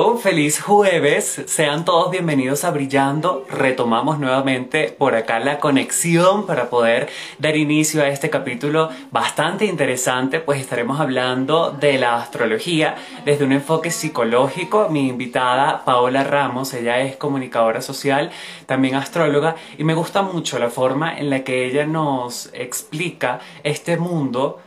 Oh, feliz jueves, sean todos bienvenidos a Brillando. Retomamos nuevamente por acá la conexión para poder dar inicio a este capítulo bastante interesante, pues estaremos hablando de la astrología desde un enfoque psicológico. Mi invitada Paola Ramos, ella es comunicadora social, también astróloga, y me gusta mucho la forma en la que ella nos explica este mundo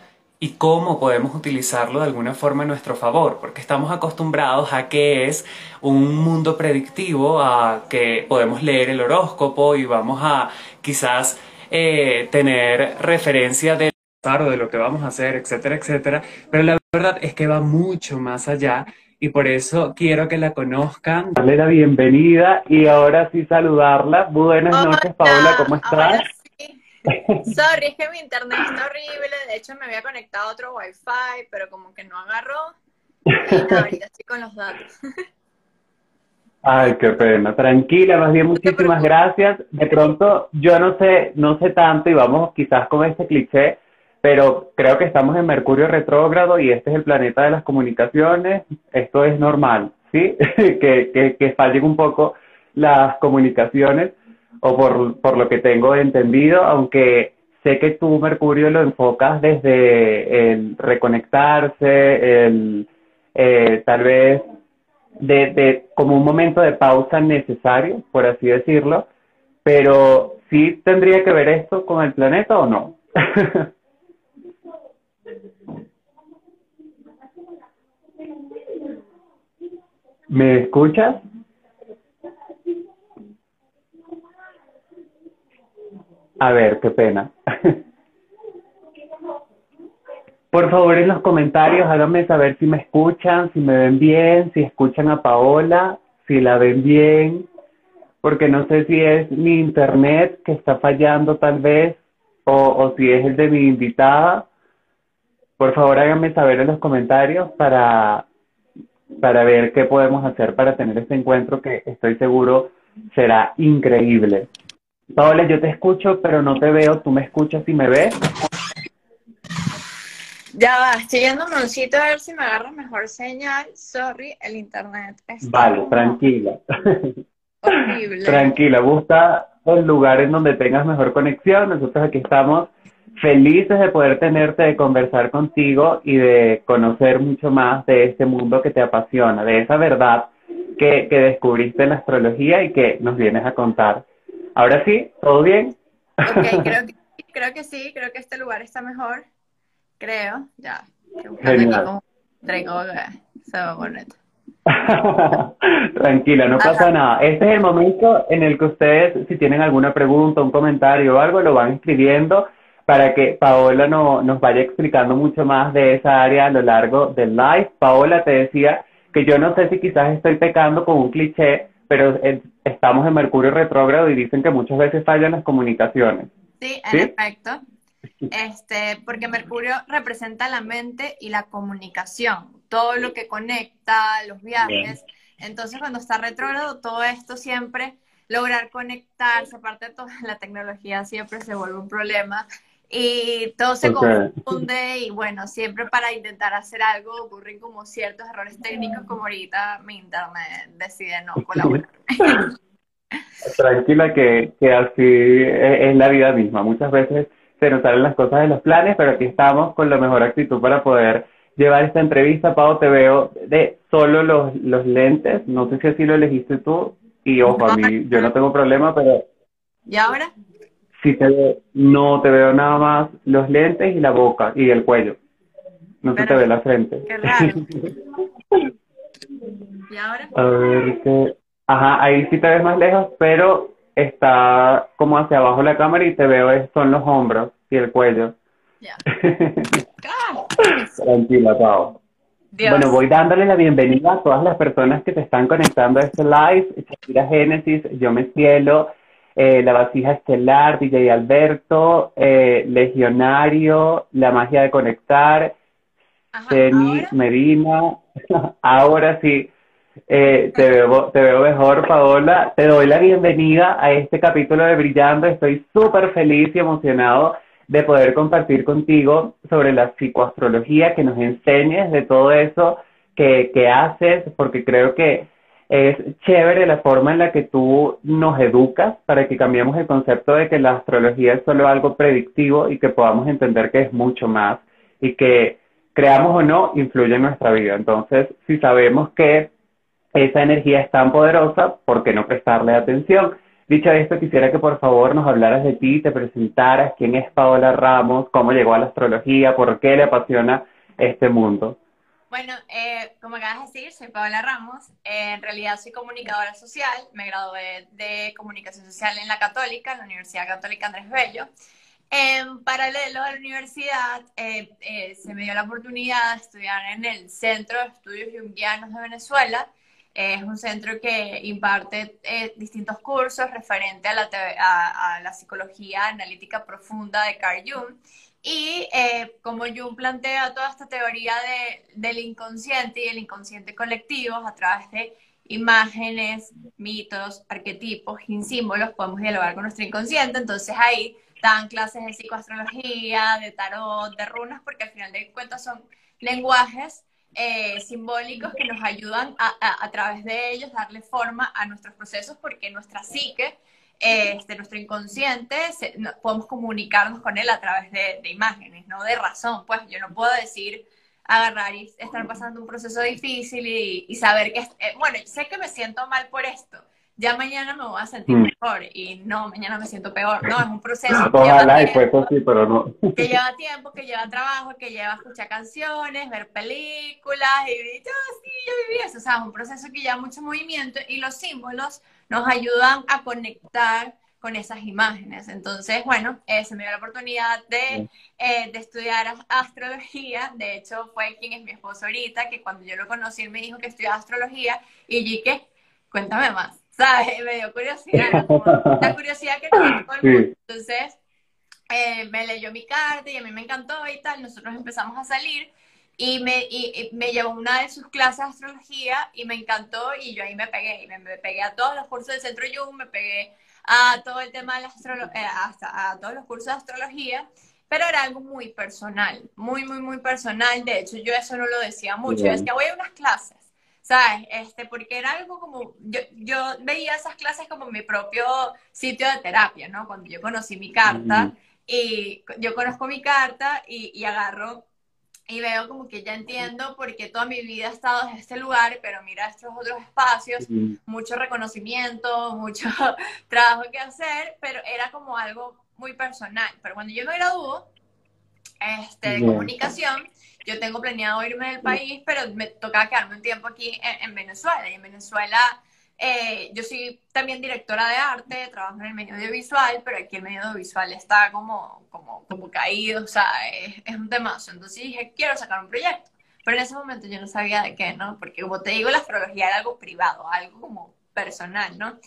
y cómo podemos utilizarlo de alguna forma a nuestro favor, porque estamos acostumbrados a que es un mundo predictivo, a que podemos leer el horóscopo y vamos a quizás eh, tener referencia de de lo que vamos a hacer, etcétera, etcétera, pero la verdad es que va mucho más allá y por eso quiero que la conozcan. Darle la bienvenida y ahora sí saludarla. Buenas noches, Paola, ¿cómo estás? Sorry, es que mi internet está horrible. De hecho, me había conectado a otro wifi, pero como que no agarró. Y ahorita estoy con los datos. Ay, qué pena. Tranquila, más bien muchísimas gracias. De pronto, yo no sé, no sé tanto y vamos quizás con este cliché, pero creo que estamos en Mercurio retrógrado y este es el planeta de las comunicaciones. Esto es normal, ¿sí? que, que, que fallen un poco las comunicaciones o por, por lo que tengo entendido, aunque sé que tú, Mercurio, lo enfocas desde el reconectarse, el eh, tal vez de, como un momento de pausa necesario, por así decirlo, pero ¿sí tendría que ver esto con el planeta o no? ¿Me escuchas? A ver, qué pena. Por favor, en los comentarios háganme saber si me escuchan, si me ven bien, si escuchan a Paola, si la ven bien, porque no sé si es mi internet que está fallando tal vez, o, o si es el de mi invitada. Por favor, háganme saber en los comentarios para, para ver qué podemos hacer para tener este encuentro que estoy seguro será increíble. Paola, yo te escucho, pero no te veo. ¿Tú me escuchas y me ves? Ya va, estoy yendo un moncito a ver si me agarra mejor señal. Sorry, el internet está Vale, tranquila. Horrible. tranquila, busca el lugar en donde tengas mejor conexión. Nosotros aquí estamos felices de poder tenerte, de conversar contigo y de conocer mucho más de este mundo que te apasiona, de esa verdad que, que descubriste en la astrología y que nos vienes a contar. Ahora sí, ¿todo bien? Ok, creo que, creo que sí, creo que este lugar está mejor. Creo, ya. Genial. Tranquila, no pasa nada. Este es el momento en el que ustedes, si tienen alguna pregunta, un comentario o algo, lo van escribiendo para que Paola no, nos vaya explicando mucho más de esa área a lo largo del live. Paola, te decía que yo no sé si quizás estoy pecando con un cliché, pero estamos en Mercurio retrógrado y dicen que muchas veces fallan las comunicaciones. Sí, en efecto. Este, porque Mercurio representa la mente y la comunicación, todo lo que conecta, los viajes. Entonces, cuando está retrógrado, todo esto siempre, lograr conectarse, aparte de toda la tecnología, siempre se vuelve un problema y todo se confunde y bueno, siempre para intentar hacer algo ocurren como ciertos errores técnicos como ahorita mi internet decide no colaborar. Tranquila que, que así es, la vida misma. Muchas veces se nos salen las cosas de los planes, pero aquí estamos con la mejor actitud para poder llevar esta entrevista. Pau, te veo de solo los, los lentes. No sé si así lo elegiste tú. Y ojo, a mí yo no tengo problema, pero... ¿Y ahora? Sí te no te veo nada más los lentes y la boca y el cuello. No se te ve la frente. Qué raro. ¿Y ahora? A ver qué. Ajá, ahí sí te ves más lejos, pero está como hacia abajo la cámara y te veo son los hombros y el cuello. Ya. Tranquila, Pau. Bueno, voy dándole la bienvenida a todas las personas que se están conectando a este live. Shakira Génesis, Yo Me Cielo, eh, La Vasija Estelar, DJ Alberto, eh, Legionario, La Magia de Conectar, Jenny Medina. ahora sí, eh, te, veo, te veo mejor, Paola. Te doy la bienvenida a este capítulo de Brillando. Estoy súper feliz y emocionado de poder compartir contigo sobre la psicoastrología, que nos enseñes de todo eso que, que haces, porque creo que es chévere la forma en la que tú nos educas para que cambiemos el concepto de que la astrología es solo algo predictivo y que podamos entender que es mucho más y que creamos o no influye en nuestra vida. Entonces, si sabemos que esa energía es tan poderosa, ¿por qué no prestarle atención? Dicho esto, quisiera que por favor nos hablaras de ti, te presentaras, quién es Paola Ramos, cómo llegó a la astrología, por qué le apasiona este mundo. Bueno, eh, como acabas de decir, soy Paola Ramos. Eh, en realidad soy comunicadora social. Me gradué de comunicación social en la Católica, en la Universidad Católica Andrés Bello. En paralelo a la universidad, eh, se me dio la oportunidad de estudiar en el Centro de Estudios Jungianos de Venezuela. es un centro que imparte distintos cursos referente a la, a, a la psicología analítica profunda de Carl Jung y eh, como Jung plantea toda esta teoría de, del inconsciente y el inconsciente colectivo a través de imágenes, mitos, arquetipos y símbolos, podemos dialogar con nuestro inconsciente. Entonces ahí dan clases de psicoastrología, de tarot, de runas, porque al final de cuentas son lenguajes eh, simbólicos que nos ayudan a, a, a, través de ellos darle forma a nuestros procesos, porque nuestra psique este, nuestro inconsciente, podemos comunicarnos con él a través de, imágenes, no de razón. Pues yo no puedo decir, agarrar y estar pasando un proceso difícil y, saber que, eh, bueno, sé que me siento mal por esto, ya mañana me voy a sentir mm. mejor y no, mañana me siento peor. No, es un proceso. que lleva tiempo, pero no. Que lleva tiempo, que lleva trabajo, que lleva escuchar canciones, ver películas y oh, sí, yo viví eso. O sea, es un proceso que lleva mucho movimiento y los símbolos nos ayudan a conectar con esas imágenes. Entonces, bueno, eh, se me dio la oportunidad de, eh, de, estudiar astrología. De hecho, fue quien es mi esposo ahorita, que cuando yo lo conocí, él me dijo que estudiaba astrología. Y que, cuéntame más. ¿sabes? Me dio curiosidad, la curiosidad que tenía todo el mundo. Entonces, eh, me leyó mi carta y a mí me encantó y tal. Nosotros empezamos a salir y me, y, me llevó una de sus clases de astrología y me encantó y yo ahí me pegué. Y me, pegué a todos los cursos del Centro Jung, me pegué a todo el tema de la astrología, eh, hasta a todos los cursos de astrología pero era algo muy personal, muy, muy, muy personal. De hecho, yo eso no lo decía mucho. Yo decía, voy a unas clases. ¿sabes? Este, porque era algo como, yo, yo veía esas clases como mi propio sitio de terapia, ¿no? Cuando yo conocí mi carta y yo conozco mi carta y, y, agarro y veo como que ya entiendo por qué toda mi vida he estado en este lugar, pero mira estos otros espacios, mucho reconocimiento, mucho trabajo que hacer, pero era como algo muy personal. Pero cuando yo me graduó este, de comunicación, yo tengo planeado irme del país, pero me toca quedarme un tiempo aquí en, Venezuela. Y en Venezuela eh, yo soy también directora de arte, trabajo en el medio audiovisual, pero aquí el medio audiovisual está como, como, como caído, o sea, es, un temazo. Entonces dije, quiero sacar un proyecto. Pero en ese momento yo no sabía de qué, ¿no? Porque como te digo, la astrología era algo privado, algo como personal, ¿no?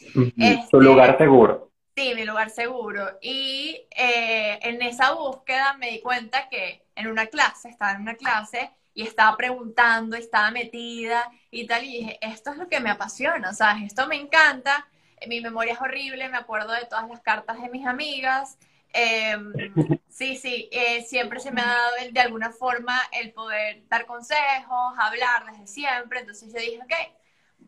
Tu lugar seguro. Sí, mi lugar seguro. Y eh, en esa búsqueda me di cuenta que en una clase, estaba en una clase y estaba preguntando, estaba metida y tal, y dije, esto es lo que me apasiona, sea, esto me encanta, mi memoria es horrible, me acuerdo de todas las cartas de mis amigas. Em, sí, sí, eh, siempre se me ha dado de alguna forma el poder dar consejos, hablar desde siempre, entonces yo dije, ok,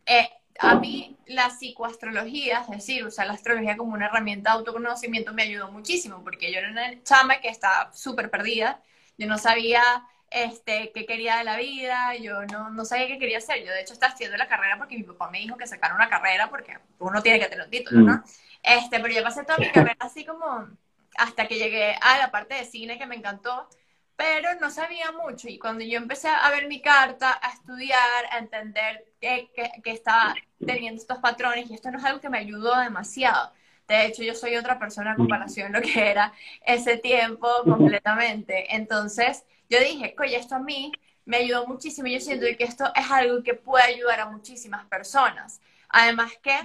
eh, a mí la psicoastrología, es decir, usar la astrología como una herramienta de autoconocimiento me ayudó muchísimo, porque yo era una chama que estaba súper perdida, yo no sabía este, qué quería de la vida, yo no, no sabía qué quería hacer, yo de hecho estaba haciendo la carrera porque mi papá me dijo que sacara una carrera porque uno tiene que tener un título, ¿no? Mm. Este, pero yo pasé toda mi carrera así como hasta que llegué a la parte de cine que me encantó, pero no sabía mucho y cuando yo empecé a ver mi carta, a estudiar, a entender que, que, estaba teniendo estos patrones y esto no es algo que me ayudó demasiado. De hecho, yo soy otra persona en comparación a lo que era ese tiempo completamente. Entonces, yo dije, oye, esto a mí me ayudó muchísimo. Yo siento que esto es algo que puede ayudar a muchísimas personas. Además que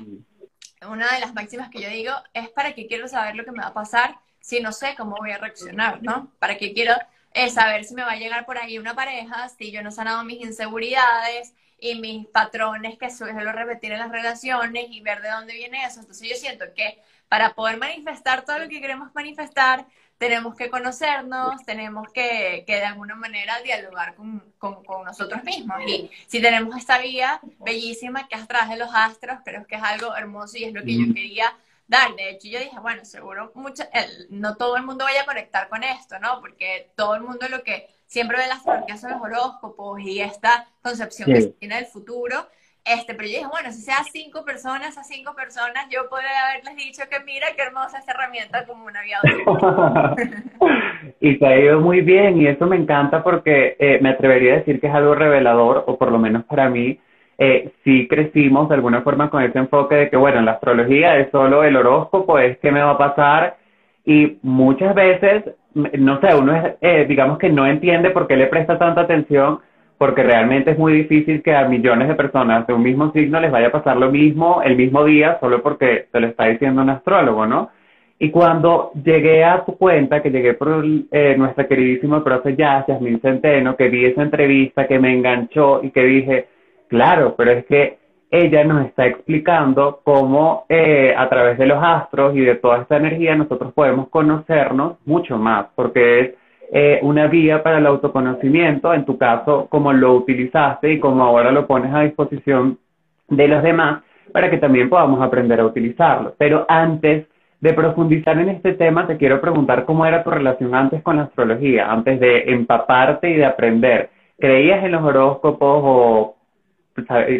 una de las máximas que yo digo es para que quiero saber lo que me va a pasar si no sé cómo voy a reaccionar, ¿no? Para que quiero es saber si me va a llegar por ahí una pareja, si yo no he sanado mis inseguridades y mis patrones que suelo repetir en las relaciones y ver de dónde viene eso. Entonces yo siento que para poder manifestar todo lo que queremos manifestar, tenemos que conocernos, tenemos que, que de alguna manera dialogar con, con, con, nosotros mismos. Y si tenemos esta vía bellísima que es a través de los astros, creo que es algo hermoso y es lo que yo quería dar. De hecho, yo dije, bueno, seguro mucho, no todo el mundo vaya a conectar con esto, ¿no? Porque todo el mundo lo que siempre ve las astrología son los horóscopos y esta concepción que se tiene del futuro, este, pero yo dije, bueno, si sea cinco personas, a cinco personas, yo podría haberles dicho que mira qué hermosa esta herramienta como un aviador. y te ha ido muy bien y eso me encanta porque eh, me atrevería a decir que es algo revelador, o por lo menos para mí, eh, sí crecimos de alguna forma con ese enfoque de que, bueno, la astrología es solo el horóscopo, es qué me va a pasar y muchas veces, no sé, uno es, eh, digamos que no entiende por qué le presta tanta atención porque realmente es muy difícil que a millones de personas de un mismo signo les vaya a pasar lo mismo el mismo día solo porque te lo está diciendo un astrólogo, ¿no? Y cuando llegué a tu cuenta, que llegué por eh, nuestra queridísima profe Yasmin Centeno, que vi esa entrevista, que me enganchó y que dije, claro, pero es que ella nos está explicando cómo eh, a través de los astros y de toda esta energía nosotros podemos conocernos mucho más, porque es eh, una vía para el autoconocimiento, en tu caso, como lo utilizaste y como ahora lo pones a disposición de los demás, para que también podamos aprender a utilizarlo. Pero antes de profundizar en este tema, te quiero preguntar cómo era tu relación antes con la astrología, antes de empaparte y de aprender. ¿Creías en los horóscopos o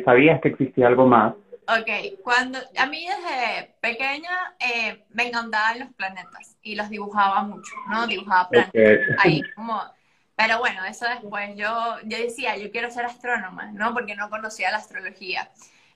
sabías que existía algo más? Ok, cuando a mí desde pequeña eh, me encantaban los planetas y los dibujaba mucho, ¿no? Dibujaba planetas ahí como... Pero bueno, eso después yo, yo decía, yo quiero ser astrónoma, ¿no? Porque no conocía la astrología.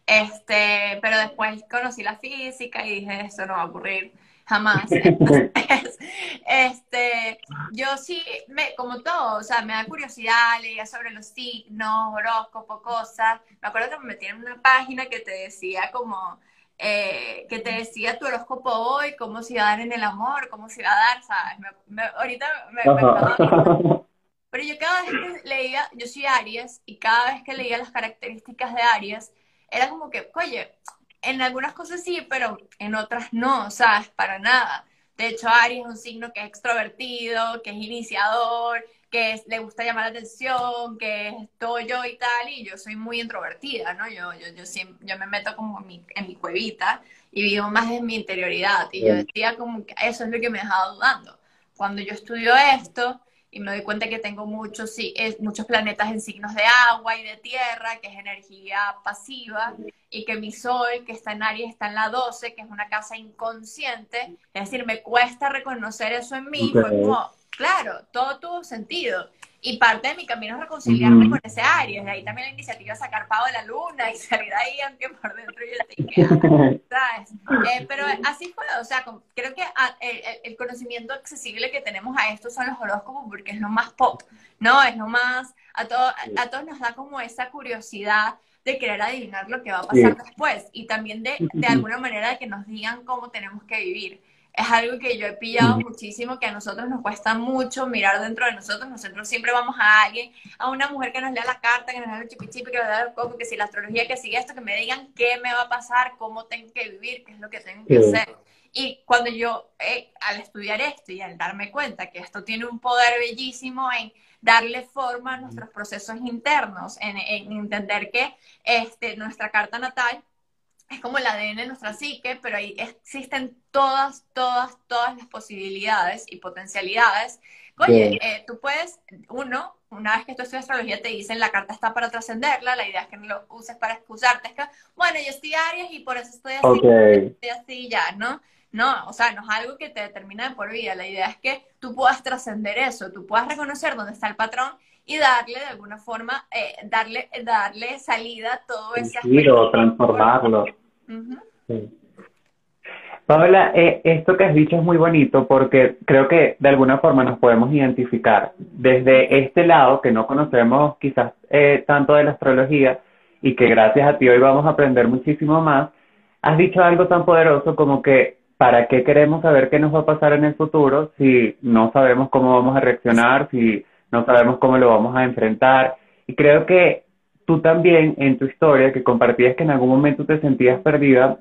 Este, pero después conocí la física y dije, esto no va a ocurrir jamás. este, yo sí, me, como todo, o sea, me da curiosidad, leía sobre los signos, horóscopo, cosas. Me acuerdo que me metí en una página que te decía como, eh, que te decía tu horóscopo hoy, cómo se iba a dar en el amor, cómo se iba a dar, ¿sabes? ahorita me, Pero yo cada vez que leía, yo soy Aries, y cada vez que leía las características de Aries, era como que, oye, en algunas cosas sí, pero en otras no, ¿sabes? Para nada. De hecho, Aries es un signo que es extrovertido, que es iniciador, que le gusta llamar la atención, que es todo yo y tal, y yo soy muy introvertida, ¿no? Yo, yo, yo, siempre, yo me meto como en mi, en mi cuevita y vivo más en mi interioridad. Y yo decía como que eso es lo que me dejaba dudando. Cuando yo estudio esto, y me doy cuenta que tengo muchos, sí, muchos planetas en signos de agua y de tierra, que es energía pasiva, y que mi sol, que está en Aries, está en la 12, que es una casa inconsciente. Es decir, me cuesta reconocer eso en mí. Fue como, claro, todo tuvo sentido. Y parte de mi camino es reconciliarme con ese Aries. De ahí también la iniciativa de sacar pavo de la luna y salir ahí, aunque por dentro yo te ¿sabes? Eh, pero así fue, o sea, creo que ah, el, conocimiento accesible que tenemos a esto son los horóscopos porque es lo más pop, ¿no? Es lo más, a, todo, a, todos nos da como esa curiosidad de querer adivinar lo que va a pasar después y también de, de alguna manera de que nos digan cómo tenemos que vivir es algo que yo he pillado muchísimo, que a nosotros nos cuesta mucho mirar dentro de nosotros. Nosotros siempre vamos a alguien, a una mujer que nos lea la carta, que nos lea el chipichipi, que nos lea el coco, que si la astrología, que sigue esto, que me digan qué me va a pasar, cómo tengo que vivir, qué es lo que tengo que hacer. Y cuando yo, eh, al estudiar esto y al darme cuenta que esto tiene un poder bellísimo en darle forma a nuestros procesos internos, en, en entender que este, nuestra carta natal es como el ADN de nuestra psique, pero ahí existen todas, todas, todas las posibilidades y potencialidades. Oye, eh, tú puedes, uno, una vez que tú estudias astrología, te dicen la carta está para trascenderla, la idea es que no lo uses para excusarte, es que, bueno, yo estoy Aries y por eso estoy así, estoy así ya, ¿no? No, o sea, no es algo que te determina de por vida, la idea es que tú puedas trascender eso, tú puedas reconocer dónde está el patrón y darle de alguna forma, eh, darle, darle salida a todo ese giro, transformarlo. Paola, eh, esto que has dicho es muy bonito porque creo que de alguna forma nos podemos identificar desde este lado que no conocemos quizás eh, tanto de la astrología y que gracias a ti hoy vamos a aprender muchísimo más. Has dicho algo tan poderoso como que ¿para qué queremos saber qué nos va a pasar en el futuro si no sabemos cómo vamos a reaccionar, si no sabemos cómo lo vamos a enfrentar. Y creo que tú también en tu historia, que compartías que en algún momento te sentías perdida,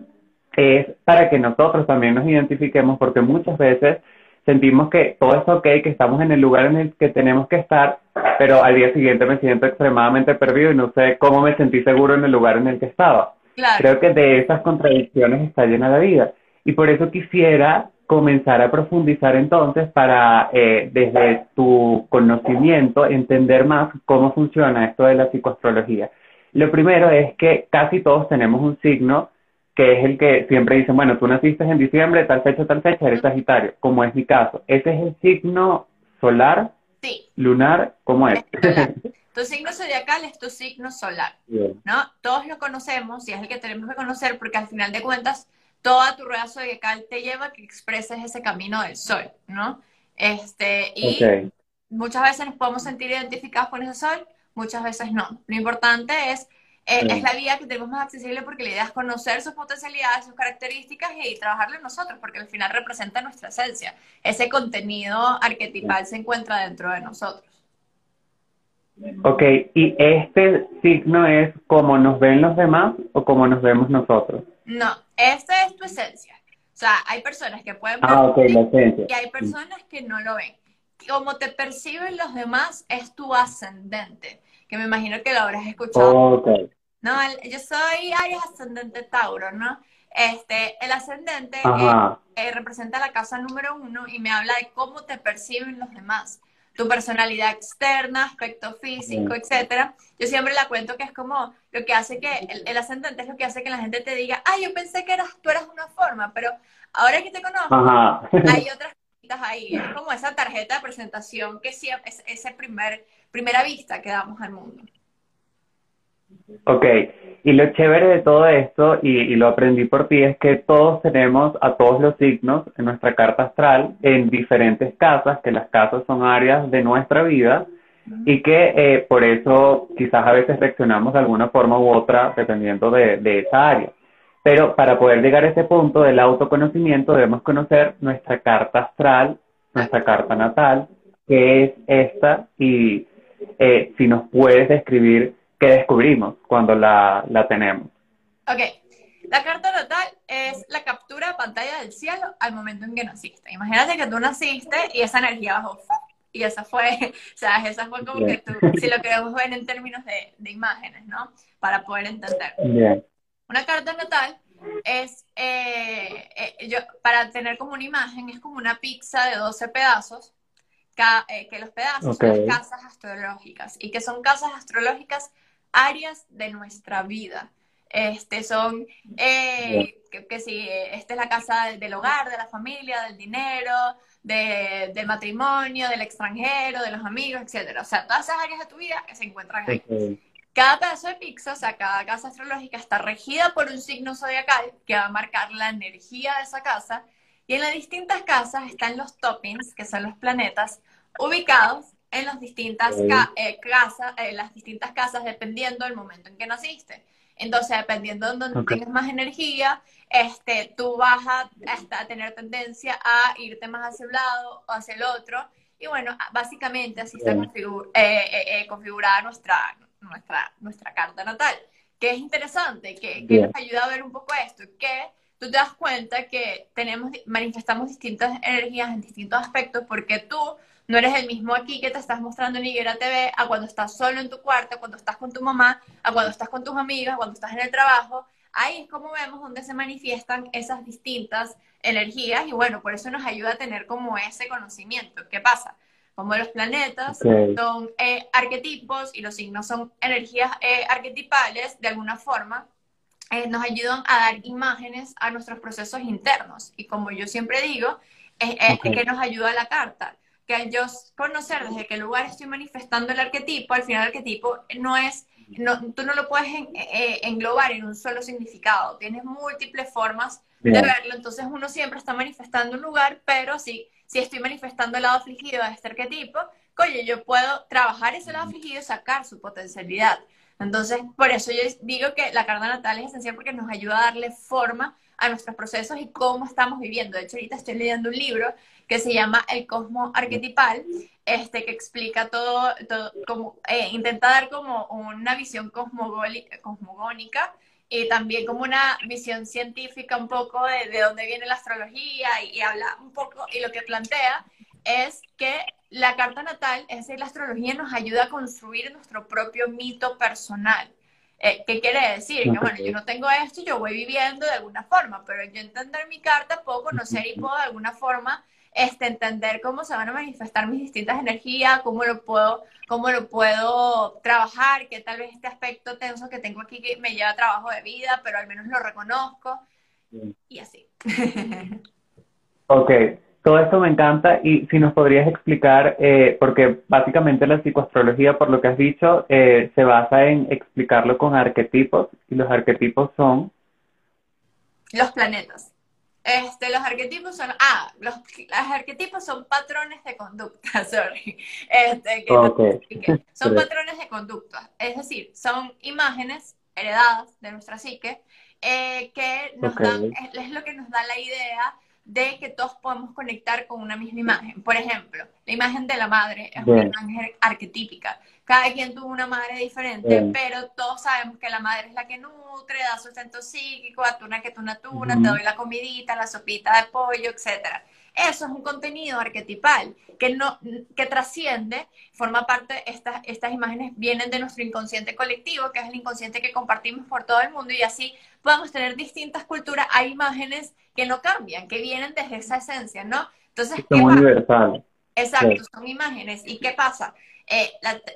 es para que nosotros también nos identifiquemos, porque muchas veces sentimos que todo es ok, que estamos en el lugar en el que tenemos que estar, pero al día siguiente me siento extremadamente perdido y no sé cómo me sentí seguro en el lugar en el que estaba. Creo que de esas contradicciones está llena la vida. Y por eso quisiera comenzar a profundizar entonces para, eh, desde tu conocimiento, entender más cómo funciona esto de la psicoastrología. Lo primero es que casi todos tenemos un signo que es el que siempre dicen, bueno, tú naciste en diciembre, tal fecha, tal fecha, eres Sagitario, como es mi caso. ¿Ese es el signo solar? Sí. ¿Lunar? ¿Cómo es? Tu signo zodiacal es tu signo solar, ¿no? Todos lo conocemos y es el que tenemos que conocer porque al final de cuentas toda tu rueda zodiacal te lleva a que expreses ese camino del sol, ¿no? Este, y muchas veces nos podemos sentir identificados con ese sol, muchas veces no. Lo importante es eh, es la vía que tenemos más accesible porque la idea es conocer sus potencialidades, sus características y trabajarlo en nosotros, porque al final representa nuestra esencia. Ese contenido arquetipal se encuentra dentro de nosotros. Ok, ¿y este signo es como nos ven los demás o como nos vemos nosotros? No, esta es tu esencia. O sea, hay personas que pueden ver ah, esencia. y hay personas que no lo ven. Como te perciben los demás es tu ascendente que me imagino que lo habrás escuchado. No, yo soy Aries ascendente Tauro, ¿no? Este, el ascendente eh, eh, representa la casa número uno y me habla de cómo te perciben los demás, tu personalidad externa, aspecto físico, etcétera. Yo siempre la cuento que es como lo que hace que el, ascendente es lo que hace que la gente te diga, ay, yo pensé que eras, tú eras una forma, pero ahora que te conozco, hay otras cositas ahí. Es como esa tarjeta de presentación que siempre es ese primer primera vista que damos al mundo. Ok, y lo chévere de todo esto, y, lo aprendí por ti, es que todos tenemos a todos los signos en nuestra carta astral en diferentes casas, que las casas son áreas de nuestra vida y que eh, por eso quizás a veces reaccionamos de alguna forma u otra dependiendo de, de esa área. Pero para poder llegar a ese punto del autoconocimiento debemos conocer nuestra carta astral, nuestra carta natal, que es esta, y eh, si nos puedes describir qué descubrimos cuando la, la tenemos. Ok, la carta natal es la captura de pantalla del cielo al momento en que naciste. Imagínate que tú naciste y esa energía bajó. Y esa fue, o sea, esa fue como que tú, si lo queremos ver en términos de, de imágenes, ¿no? Para poder entender. Una carta natal es, eh, eh, yo, para tener como una imagen, es como una pizza de 12 pedazos eh, que los pedazos son las casas astrológicas y que son casas astrológicas áreas de nuestra vida. Este son, eh, que, si esta es la casa del, hogar, de la familia, del dinero, del matrimonio, del extranjero, de los amigos, etcétera. O sea, todas esas áreas de tu vida que se encuentran ahí. Cada pedazo de pizza, o sea, cada casa astrológica está regida por un signo zodiacal que va a marcar la energía de esa casa y en las distintas casas están los toppings, que son los planetas, ubicados en las distintas, eh, casas, eh, las distintas casas dependiendo del momento en que naciste. Entonces, dependiendo de donde tengas más energía, este, tú vas a, tener tendencia a irte más hacia un lado o hacia el otro. Y bueno, básicamente así está eh, configurada nuestra, nuestra, nuestra carta natal. Que es interesante, que, que nos ayuda a ver un poco esto, que tú te das cuenta que tenemos, manifestamos distintas energías en distintos aspectos porque tú no eres el mismo aquí que te estás mostrando en Higuera TV a cuando estás solo en tu cuarto, cuando estás con tu mamá, a cuando estás con tus amigas, cuando estás en el trabajo. Ahí es como vemos donde se manifiestan esas distintas energías y bueno, por eso nos ayuda a tener como ese conocimiento. ¿Qué pasa? Como los planetas son eh, arquetipos y los signos son energías eh, arquetipales, de alguna forma, eh, nos ayudan a dar imágenes a nuestros procesos internos. Y como yo siempre digo, es, que nos ayuda la carta. Que al yo conocer desde qué lugar estoy manifestando el arquetipo, al final el arquetipo no es, no, tú no lo puedes eh, englobar en un solo significado, tienes múltiples formas de verlo, entonces uno siempre está manifestando un lugar, pero si, si estoy manifestando el lado afligido de este arquetipo, coño, yo puedo trabajar ese lado afligido y sacar su potencialidad. Entonces, por eso yo digo que la carta natal es esencial porque nos ayuda a darle forma a nuestros procesos y cómo estamos viviendo. De hecho, ahorita estoy leyendo un libro que se llama El Cosmo Arquetipal, este, que explica todo, como, eh, intenta dar como una visión cosmogónica y también como una visión científica un poco de, de dónde viene la astrología y, y habla un poco, y lo que plantea es que la carta natal, es decir, la astrología nos ayuda a construir nuestro propio mito personal. Eh, ¿Qué quiere decir? Que bueno, yo no tengo esto, yo voy viviendo de alguna forma, pero yo entender mi carta puedo conocer y puedo de alguna forma este, entender cómo se van a manifestar mis distintas energías, cómo lo puedo, cómo lo puedo trabajar, que tal vez este aspecto tenso que tengo aquí que me lleva a trabajo de vida, pero al menos lo reconozco y así. ok, todo esto me encanta y si nos podrías explicar, eh, porque básicamente la psicoastrología, por lo que has dicho, eh, se basa en explicarlo con arquetipos y los arquetipos son... Los planetas. Este, los arquetipos son, ah, los, arquetipos son patrones de conducta, sorry. Este, son patrones de conducta, es decir, son imágenes heredadas de nuestra psique eh, que nos dan, es, lo que nos da la idea de que todos podemos conectar con una misma imagen. Por ejemplo, la imagen de la madre es una imagen arquetípica. Cada quien tuvo una madre diferente, pero todos sabemos que la madre es la que nutre, da sustento psíquico, atuna que tú tuna, te doy la comidita, la sopita de pollo, etcétera. Eso es un contenido arquetipal que, no, que trasciende, forma parte, estas, estas imágenes vienen de nuestro inconsciente colectivo, que es el inconsciente que compartimos por todo el mundo y así podemos tener distintas culturas. Hay imágenes que no cambian, que vienen desde esa esencia, ¿no? Entonces, son universales. Exacto, son imágenes. ¿Y qué pasa? Eh,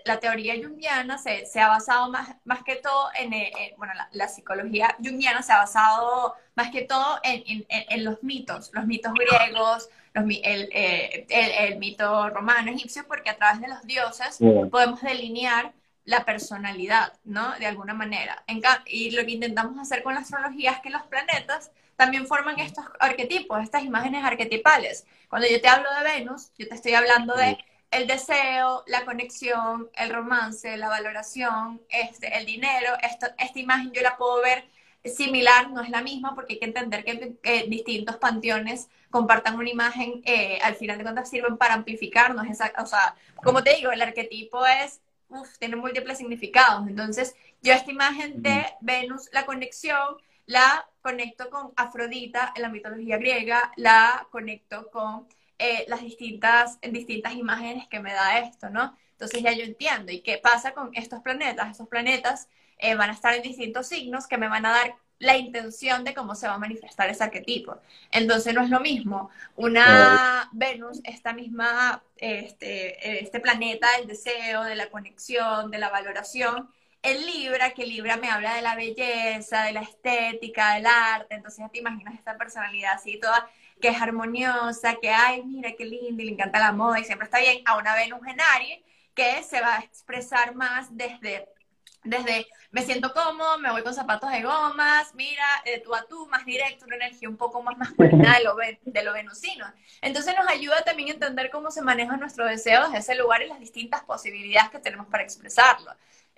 la, teoría junguiana se, se, ha basado más, más que todo en, eh, bueno, la, psicología junguiana se ha basado más que todo en, en, en los mitos, los mitos griegos, los, el, eh, el, el, mito romano, egipcio, porque a través de los dioses podemos delinear la personalidad, ¿no? De alguna manera. y lo que intentamos hacer con la astrología es que los planetas también forman estos arquetipos, estas imágenes arquetipales. Cuando yo te hablo de Venus, yo te estoy hablando de el deseo, la conexión, el romance, la valoración, este, el dinero, esta imagen yo la puedo ver similar, no es la misma, porque hay que entender que distintos panteones compartan una imagen, eh, al final de cuentas sirven para amplificarnos. Esa, o sea, como te digo, el arquetipo es, tiene múltiples significados. Entonces, yo esta imagen de Venus, la conexión, la conecto con Afrodita en la mitología griega, la conecto con eh, las distintas, distintas imágenes que me da esto, ¿no? Entonces ya yo entiendo. ¿Y qué pasa con estos planetas? Estos planetas eh, van a estar en distintos signos que me van a dar la intención de cómo se va a manifestar ese arquetipo. Entonces no es lo mismo una Venus, esta misma, este, este planeta del deseo, de la conexión, de la valoración, el Libra, que Libra me habla de la belleza, de la estética, del arte, entonces ya te imaginas esta personalidad así toda que es armoniosa, que, ay, mira qué lindo y le encanta la moda y siempre está bien, a una Venus en Aries que se va a expresar más desde, desde me siento cómodo, me voy con zapatos de gomas, mira, de tú a tú, más directo, una energía un poco más masculina de lo, de lo venusino. Entonces nos ayuda también a entender cómo se maneja nuestro deseo desde ese lugar y las distintas posibilidades que tenemos para expresarlo.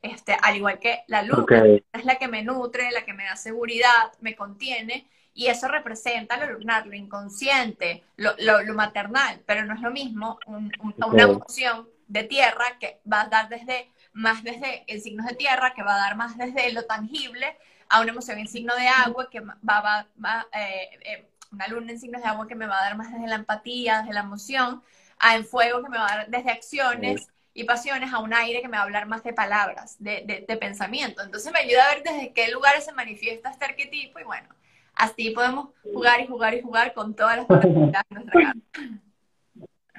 Este, al igual que la luz, es la que me nutre, la que me da seguridad, me contiene, y eso representa lo lunar, lo inconsciente, lo, lo, maternal, pero no es lo mismo una emoción de tierra que va a dar desde más desde el signo de tierra, que va a dar más desde lo tangible, a una emoción en signo de agua, que va, va, va eh, eh, una luna en signos de agua que me va a dar más desde la empatía, desde la emoción, a en fuego que me va a dar desde acciones y pasiones, a un aire que me va a hablar más de palabras, de, de pensamiento. Entonces me ayuda a ver desde qué lugares se manifiesta este arquetipo y bueno, Así podemos jugar y jugar y jugar con todas las posibilidades de nuestra carta.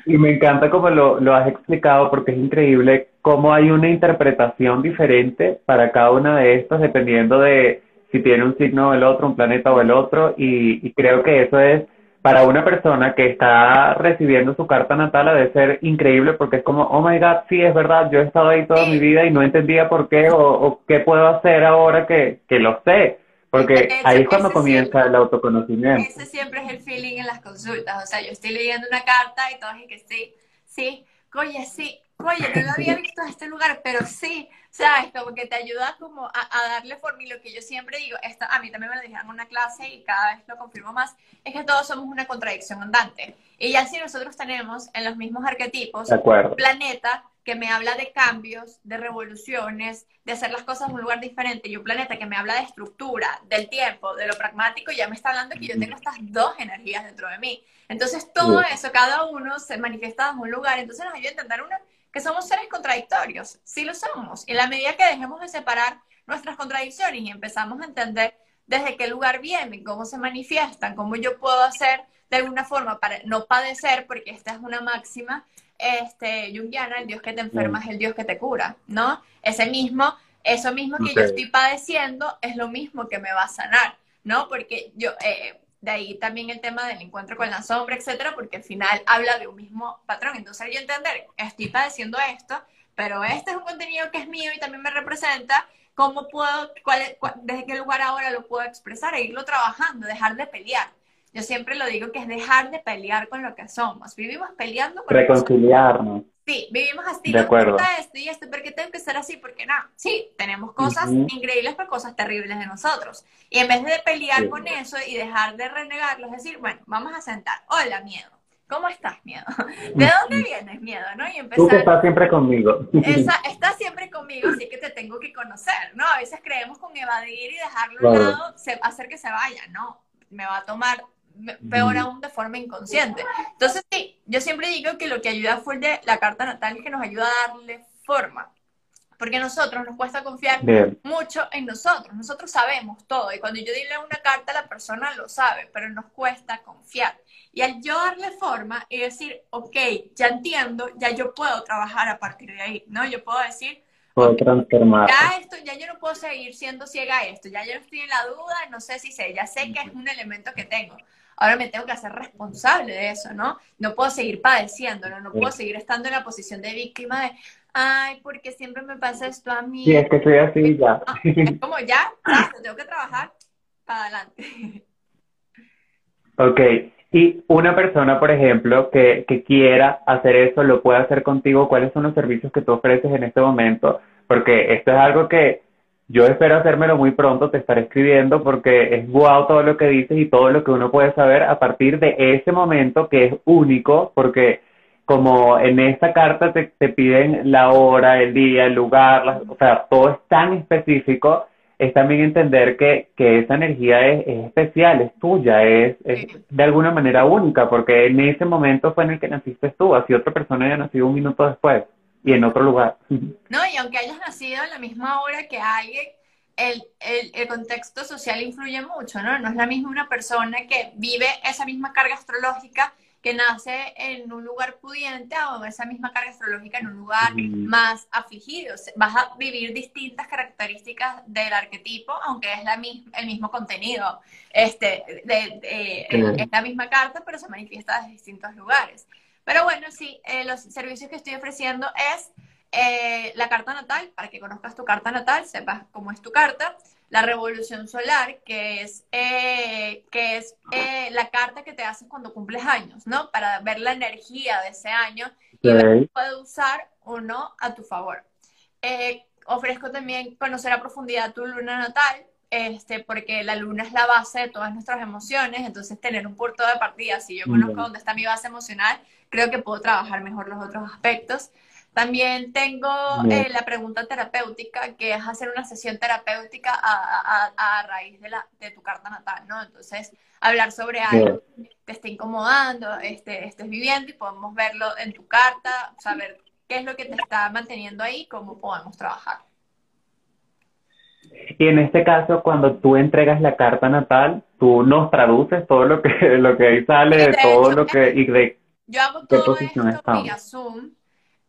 Y me encanta cómo lo, lo, has explicado porque es increíble cómo hay una interpretación diferente para cada una de estas dependiendo de si tiene un signo o el otro, un planeta o el otro y, y creo que eso es para una persona que está recibiendo su carta natal ha de ser increíble porque es como, oh my god, sí, es verdad, yo he estado ahí toda mi vida y no entendía por qué o, o qué puedo hacer ahora que, que lo sé. Porque ahí es cuando comienza el autoconocimiento. Ese siempre es el feeling en las consultas. O sea, yo estoy leyendo una carta y todos dicen que sí, sí, oye, sí, oye, no lo había visto en este lugar, pero sí, ¿sabes? Como que te ayuda como a, darle forma. Y lo que yo siempre digo, esto, a mí también me lo dijeron en una clase y cada vez lo confirmo más, es que todos somos una contradicción andante. Y ya si nosotros tenemos en los mismos arquetipos, planeta, que me habla de cambios, de revoluciones, de hacer las cosas en un lugar diferente, y un planeta que me habla de estructura, del tiempo, de lo pragmático, ya me está hablando que yo tengo estas dos energías dentro de mí. Entonces, todo eso, cada uno se manifiesta en un lugar, entonces nos ayuda a entender una, que somos seres contradictorios, sí lo somos. Y en la medida que dejemos de separar nuestras contradicciones y empezamos a entender desde qué lugar vienen, cómo se manifiestan, cómo yo puedo hacer de alguna forma para no padecer, porque esta es una máxima, este, Jungiana, el Dios que te enferma es el Dios que te cura, ¿no? Ese mismo, eso mismo que yo estoy padeciendo es lo mismo que me va a sanar, ¿no? Porque yo, eh, de ahí también el tema del encuentro con la sombra, etcétera, porque al final habla de un mismo patrón. Entonces, yo entender, estoy padeciendo esto, pero este es un contenido que es mío y también me representa, ¿cómo puedo, cuál, desde qué lugar ahora lo puedo expresar e irlo trabajando, dejar de pelear? Yo siempre lo digo que es dejar de pelear con lo que somos. Vivimos peleando con Reconciliarnos. Sí, vivimos así. De acuerdo. esto y esto, ¿por qué tengo que ser así? Porque no. Sí, tenemos cosas increíbles, pero cosas terribles de nosotros. Y en vez de pelear con eso y dejar de renegarlo, es decir, bueno, vamos a sentar. Hola, miedo. ¿Cómo estás, miedo? ¿De dónde vienes, miedo? ¿no? Y empezar, Tú que estás siempre conmigo. Esa, estás siempre conmigo, así que te tengo que conocer, ¿no? A veces creemos con evadir y dejarlo a un lado, hacer que se vaya, ¿no? Me va a tomar peor aún de forma inconsciente. Entonces, sí, yo siempre digo que lo que ayuda fue de la carta natal que nos ayuda a darle forma. Porque a nosotros nos cuesta confiar mucho en nosotros. Nosotros sabemos todo. Y cuando yo dile una carta, la persona lo sabe, pero nos cuesta confiar. Y al yo darle forma y decir, ok, ya entiendo, ya yo puedo trabajar a partir de ahí, ¿no? Yo puedo decir, puedo transformar. Ya esto, ya yo no puedo seguir siendo ciega a esto, ya yo no estoy en la duda, no sé si sé, ya sé que es un elemento que tengo ahora me tengo que hacer responsable de eso, ¿no? No puedo seguir padeciéndolo, no puedo seguir estando en la posición de víctima de, ay, porque siempre me pasa esto a mí. Sí, es que estoy así ya. Ah, es como ya, ya, tengo que trabajar para adelante. Ok, y una persona, por ejemplo, que, que quiera hacer eso, lo puede hacer contigo, ¿cuáles son los servicios que tú ofreces en este momento? Porque esto es algo que yo espero hacérmelo muy pronto, te estaré escribiendo porque es guau todo lo que dices y todo lo que uno puede saber a partir de ese momento que es único, porque como en esta carta te, te piden la hora, el día, el lugar, o sea, todo es tan específico, es también entender que, que esa energía es, especial, es tuya, es, es, de alguna manera única, porque en ese momento fue en el que naciste tú, así otra persona haya nacido un minuto después y en otro lugar. No, y aunque hayas nacido en la misma hora que alguien, el, el, el, contexto social influye mucho, ¿no? No es la misma una persona que vive esa misma carga astrológica que nace en un lugar pudiente o esa misma carga astrológica en un lugar más afligido. Vas a vivir distintas características del arquetipo, aunque es la misma, el mismo contenido. Este, de, Es la misma carta, pero se manifiesta desde distintos lugares. Pero bueno, sí, eh, los servicios que estoy ofreciendo es eh, la carta natal, para que conozcas tu carta natal, sepas cómo es tu carta, la revolución solar, que es, eh, que es la carta que te haces cuando cumples años, ¿no? Para ver la energía de ese año y ver si puede usar o no a tu favor. ofrezco también conocer a profundidad tu luna natal, este, porque la luna es la base de todas nuestras emociones, entonces tener un punto de partida, si yo conozco dónde está mi base emocional, creo que puedo trabajar mejor los otros aspectos. También tengo eh, la pregunta terapéutica, que es hacer una sesión terapéutica a, a, a raíz de, la, de tu carta natal, ¿no? Entonces, hablar sobre algo que te esté incomodando, este, estés viviendo y podemos verlo en tu carta, saber qué es lo que te está manteniendo ahí, cómo podemos trabajar. Y en este caso, cuando tú entregas la carta natal, tú nos traduces todo lo que, lo que ahí sale, de todo lo que, y de yo hago todo esto vía Zoom,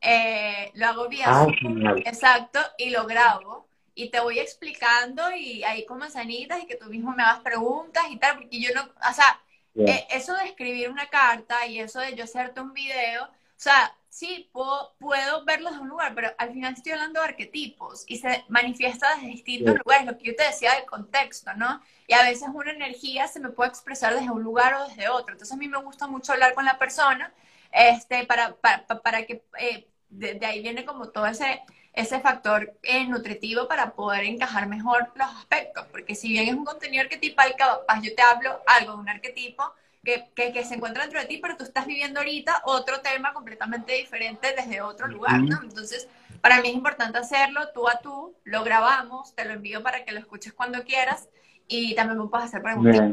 eh, lo hago vía ah, Zoom, exacto, y lo grabo. Y te voy explicando y ahí con manzanitas y que tú mismo me hagas preguntas y tal, porque yo no, o sea, eh, eso de escribir una carta y eso de yo hacerte un video, o sea, sí, puedo, puedo verlo desde un lugar, pero al final estoy hablando de arquetipos y se manifiesta desde distintos lugares, lo que yo te decía del contexto, ¿no? Y a veces una energía se me puede expresar desde un lugar o desde otro. Entonces a mí me gusta mucho hablar con la persona este, para, para, para que eh, de, ahí viene como todo ese, ese factor eh, nutritivo para poder encajar mejor los aspectos. Porque si bien es un contenido arquetipal, capaz yo te hablo algo de un arquetipo que, que, se encuentra dentro de ti, pero tú estás viviendo ahorita otro tema completamente diferente desde otro lugar, ¿no? Entonces, para mí es importante hacerlo tú a tú, lo grabamos, te lo envío para que lo escuches cuando quieras y también me puedes hacer preguntas.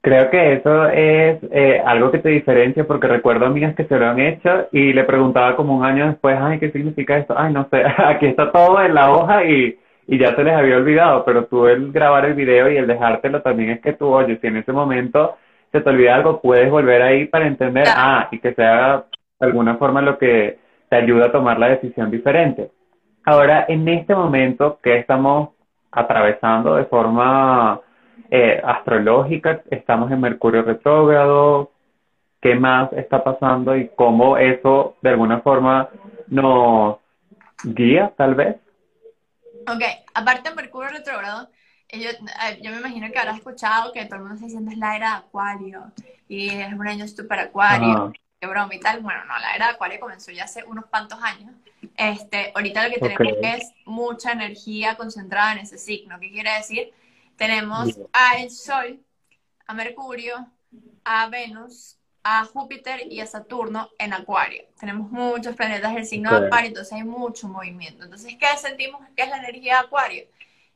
Creo que eso es eh, algo que te diferencia porque recuerdo amigas que se lo han hecho y le preguntaba como un año después, ay, ¿qué significa esto? Ay, no sé, aquí está todo en la hoja y, y ya se les había olvidado, pero tú el grabar el video y el dejártelo también es que tú, oye, si en ese momento se te olvida algo, puedes volver ahí para entender, ah, y que sea de alguna forma lo que te ayuda a tomar la decisión diferente. Ahora, en este momento que estamos atravesando de forma eh, astrológica, estamos en Mercurio retrógrado, qué más está pasando y cómo eso de alguna forma nos guía, tal vez. Ok, aparte de Mercurio retrógrado, yo, yo, me imagino que habrás escuchado que todo el mundo se diciendo es la era de Acuario y es un año super Acuario, qué broma y tal. Bueno, no, la era de Acuario comenzó ya hace unos cuantos años. Este, ahorita lo que tenemos es mucha energía concentrada en ese signo. ¿Qué quiere decir? Tenemos a el Sol, a Mercurio, a Venus, a Júpiter y a Saturno en Acuario. Tenemos muchos planetas del signo de Acuario, entonces hay mucho movimiento. Entonces, ¿qué sentimos que es la energía de Acuario?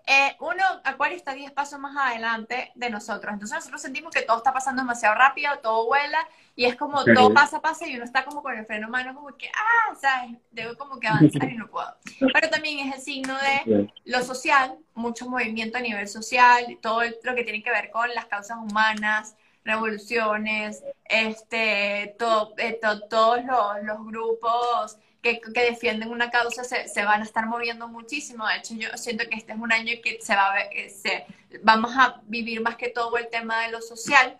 Eh, uno, Acuario está 10 pasos más adelante de nosotros. Entonces nosotros sentimos que todo está pasando demasiado rápido, todo vuela y es como todo pasa, pasa y uno está como con el freno humano, como que, ah, ¿sabes? Debo como que avanzar y no puedo. Pero también es el signo de lo social, mucho movimiento a nivel social, todo lo que tiene que ver con las causas humanas, revoluciones, este, todo, eh, todos los, los grupos que, defienden una causa se, van a estar moviendo muchísimo. De hecho, yo siento que este es un año que se va a eh, se, vamos a vivir más que todo el tema de lo social.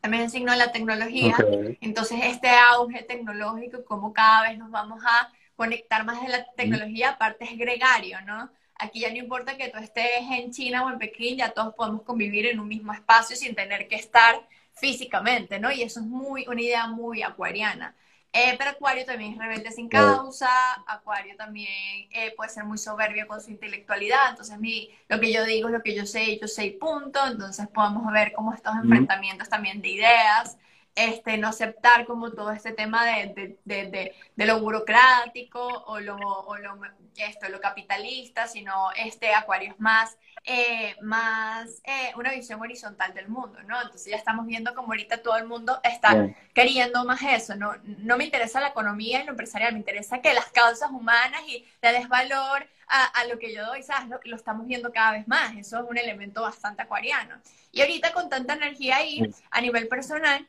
También el signo de la tecnología. Entonces, este auge tecnológico, como cada vez nos vamos a conectar más de la tecnología, aparte es gregario, ¿no? Aquí ya no importa que tú estés en China o en Pekín, ya todos podemos convivir en un mismo espacio sin tener que estar físicamente, ¿no? Y eso es muy, una idea muy acuariana. Eh, pero Acuario también es rebelde sin causa, Acuario también eh, puede ser muy soberbio con su intelectualidad, entonces mi, lo que yo digo es lo que yo sé, yo sé y punto, entonces podemos ver como estos enfrentamientos también de ideas, este, no aceptar como todo este tema de, de, de, de lo burocrático o lo, o lo, esto, lo capitalista, sino este Acuario es más eh, más eh, una visión horizontal del mundo, ¿no? Entonces ya estamos viendo como ahorita todo el mundo está queriendo más eso, ¿no? No me interesa la economía y lo empresarial, me interesa que las causas humanas y le des valor a, lo que yo doy, ¿sabes? Lo, lo estamos viendo cada vez más, eso es un elemento bastante acuariano. Y ahorita con tanta energía ahí, a nivel personal,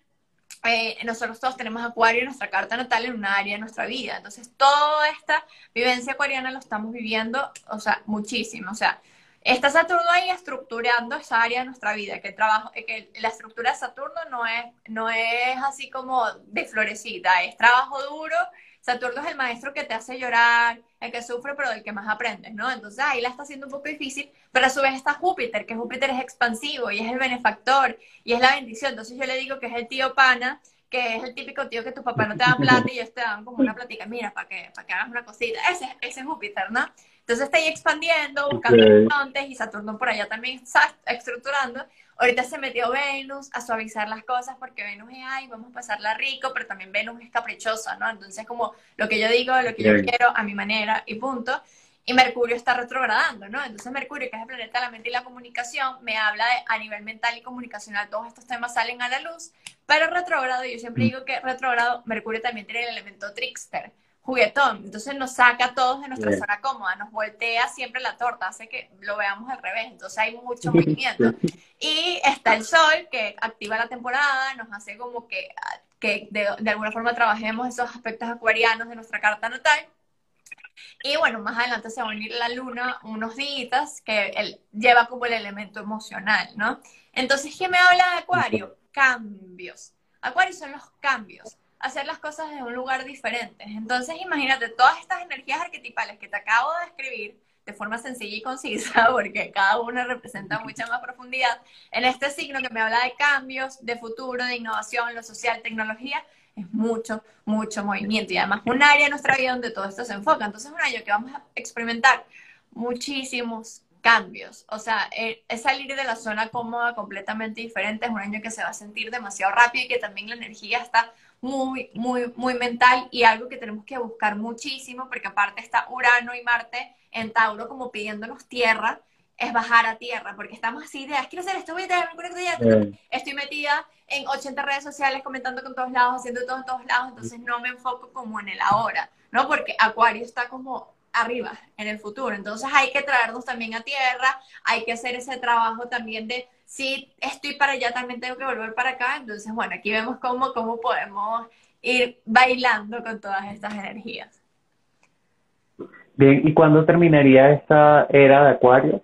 eh, nosotros todos tenemos Acuario en nuestra carta natal en una área de nuestra vida. Entonces, toda esta vivencia acuariana lo estamos viviendo, o sea, muchísimo. O sea, Está Saturno ahí estructurando esa área de nuestra vida, que, trabajo, que la estructura de Saturno no es, no es así como de florecita, es trabajo duro. Saturno es el maestro que te hace llorar, el que sufre, pero del que más aprendes, ¿no? Entonces ahí la está haciendo un poco difícil, pero a su vez está Júpiter, que Júpiter es expansivo y es el benefactor y es la bendición. Entonces yo le digo que es el tío pana, que es el típico tío que tus papás no te dan plata y ellos te dan como una platica, mira, para que, para que hagas una cosita. Ese, ese es Júpiter, ¿no? Entonces está ahí expandiendo, buscando horizontes y Saturno por allá también está estructurando. Ahorita se metió Venus a suavizar las cosas porque Venus es, ay, vamos a pasarla rico, pero también Venus es caprichosa, ¿no? Entonces como lo que yo digo, lo que yo quiero a mi manera y punto. Y Mercurio está retrogradando, ¿no? Entonces Mercurio, que es el planeta de la mente y la comunicación, me habla de, a nivel mental y comunicacional, todos estos temas salen a la luz, pero retrogrado, yo siempre mm. digo que retrogrado, Mercurio también tiene el elemento trickster juguetón. Entonces nos saca a todos de nuestra zona cómoda, nos voltea siempre la torta, hace que lo veamos al revés. Entonces hay mucho movimiento. Y está el sol que activa la temporada, nos hace como que, que de, alguna forma trabajemos esos aspectos acuarianos de nuestra carta natal. Y bueno, más adelante se va a unir la luna unos días que él lleva como el elemento emocional, ¿no? Entonces, ¿qué me habla de Acuario? Cambios. Acuario son los cambios hacer las cosas en un lugar diferente. Entonces, imagínate todas estas energías arquetipales que te acabo de escribir de forma sencilla y concisa, porque cada una representa mucha más profundidad, en este signo que me habla de cambios, de futuro, de innovación, lo social, tecnología, es mucho, mucho movimiento y además un área de nuestra vida donde todo esto se enfoca. Entonces, es un año que vamos a experimentar muchísimos cambios. O sea, eh, es salir de la zona cómoda completamente diferente. Es un año que se va a sentir demasiado rápido y que también la energía está muy, muy, muy mental y algo que tenemos que buscar muchísimo, porque aparte está Urano y Marte en Tauro como pidiéndonos tierra, es bajar a tierra, porque estamos así de, quiero hacer esto, voy a tener, estoy metida en 80 redes sociales comentando con todos lados, haciendo todo en todos lados, entonces no me enfoco como en el ahora, ¿no? Porque Acuario está como arriba, en el futuro. Entonces hay que traernos también a tierra, hay que hacer ese trabajo también de si estoy para allá, también tengo que volver para acá. Entonces, bueno, aquí vemos cómo, cómo podemos ir bailando con todas estas energías. Bien, ¿y cuándo terminaría esta era de Acuario?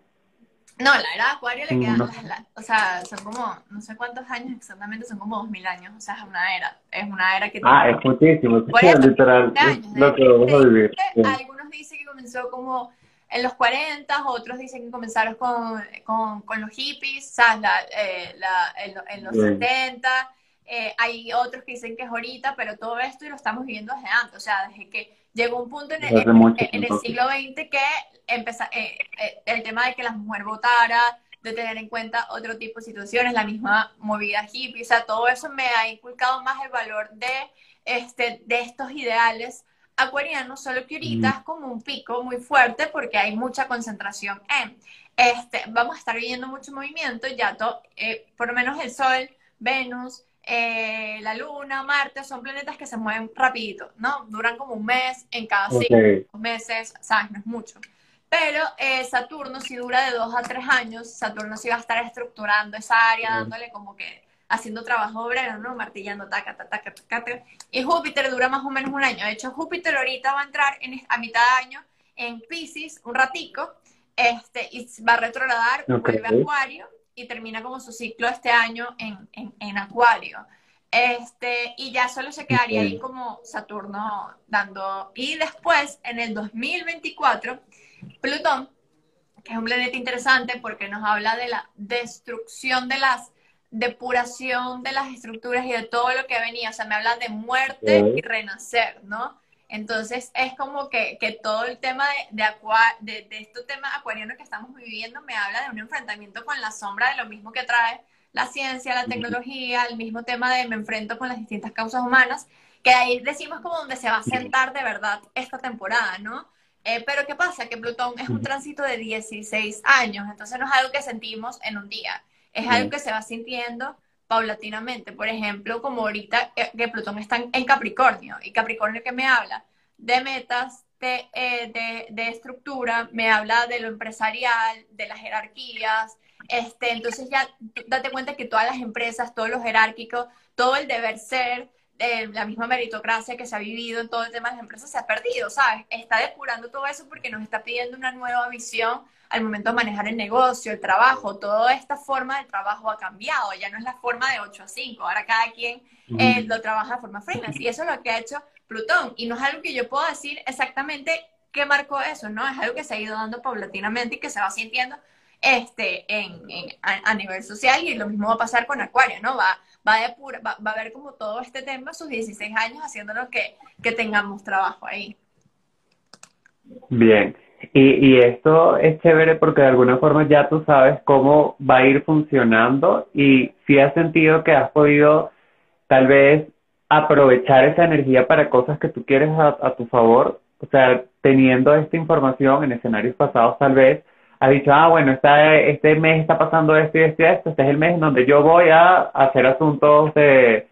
No, la era de Acuario le quedan, o sea, son como, no sé cuántos años exactamente, son como dos mil años, o sea, es una era, es una era que Ah, es muchísimo, es literal, lo que vamos a vivir. Algunos dicen que comenzó como en los 40, otros dicen que comenzaron con, con, con los hippies, ¿sabes? La, eh, la, en, los 70, eh, hay otros que dicen que es ahorita, pero todo esto y lo estamos viviendo desde antes, o sea, desde que llegó un punto en el, en, el siglo XX que empezó, eh, el tema de que la mujer votara, de tener en cuenta otro tipo de situaciones, la misma movida hippie, o sea, todo eso me ha inculcado más el valor de, este, de estos ideales acuariano, solo que ahorita es como un pico muy fuerte porque hay mucha concentración en. Este, vamos a estar viendo mucho movimiento, ya eh, por lo menos el Sol, Venus, eh, la Luna, Marte, son planetas que se mueven rapidito, ¿no? Duran como un mes en cada cinco meses, ¿sabes? No es mucho. Pero eh, Saturno, si dura de dos a tres años, Saturno sí va a estar estructurando esa área, dándole como que haciendo trabajo obrero, ¿no? Martillando, taca, taca, taca, taca. Y Júpiter dura más o menos un año. De hecho, Júpiter ahorita va a entrar en, a mitad de año en Pisces un ratico, este, y va a retrogradar, vuelve a Acuario y termina como su ciclo este año en, en, en Acuario. Este, y ya solo se quedaría ahí como Saturno dando. Y después, en el 2024, Plutón, que es un planeta interesante porque nos habla de la destrucción de las depuración de las estructuras y de todo lo que venía. O sea, me habla de muerte y renacer, ¿no? Entonces es como que, que todo el tema de, de, de, estos temas acuarianos que estamos viviendo me habla de un enfrentamiento con la sombra de lo mismo que trae la ciencia, la tecnología, el mismo tema de me enfrento con las distintas causas humanas, que ahí decimos como donde se va a sentar de verdad esta temporada, ¿no? Eh, pero ¿qué pasa? Que Plutón es un tránsito de 16 años, entonces no es algo que sentimos en un día es algo que se va sintiendo paulatinamente. Por ejemplo, como ahorita que Plutón está en Capricornio, y Capricornio que me habla de metas, de, eh, de, de, estructura, me habla de lo empresarial, de las jerarquías. Este, entonces ya date cuenta que todas las empresas, todo lo jerárquico, todo el deber ser, eh, la misma meritocracia que se ha vivido en todo el tema de las empresas se ha perdido, ¿sabes? Está depurando todo eso porque nos está pidiendo una nueva visión al momento de manejar el negocio, el trabajo, toda esta forma de trabajo ha cambiado, ya no es la forma de 8 a 5, ahora cada quien eh, lo trabaja de forma freelance y eso es lo que ha hecho Plutón y no es algo que yo pueda decir exactamente qué marcó eso, ¿no? Es algo que se ha ido dando paulatinamente y que se va sintiendo este, en, a, nivel social y lo mismo va a pasar con Acuario, ¿no? Va, va, de pura, va, a ver como todo este tema, sus 16 años, haciéndolo que, que tengamos trabajo ahí. Bien, y, y esto es chévere porque de alguna forma ya tú sabes cómo va a ir funcionando y si has sentido que has podido tal vez aprovechar esa energía para cosas que tú quieres a, a tu favor, o sea, teniendo esta información en escenarios pasados tal vez, has dicho, ah, bueno, esta, este mes está pasando esto y esto y esto, este es el mes en donde yo voy a hacer asuntos de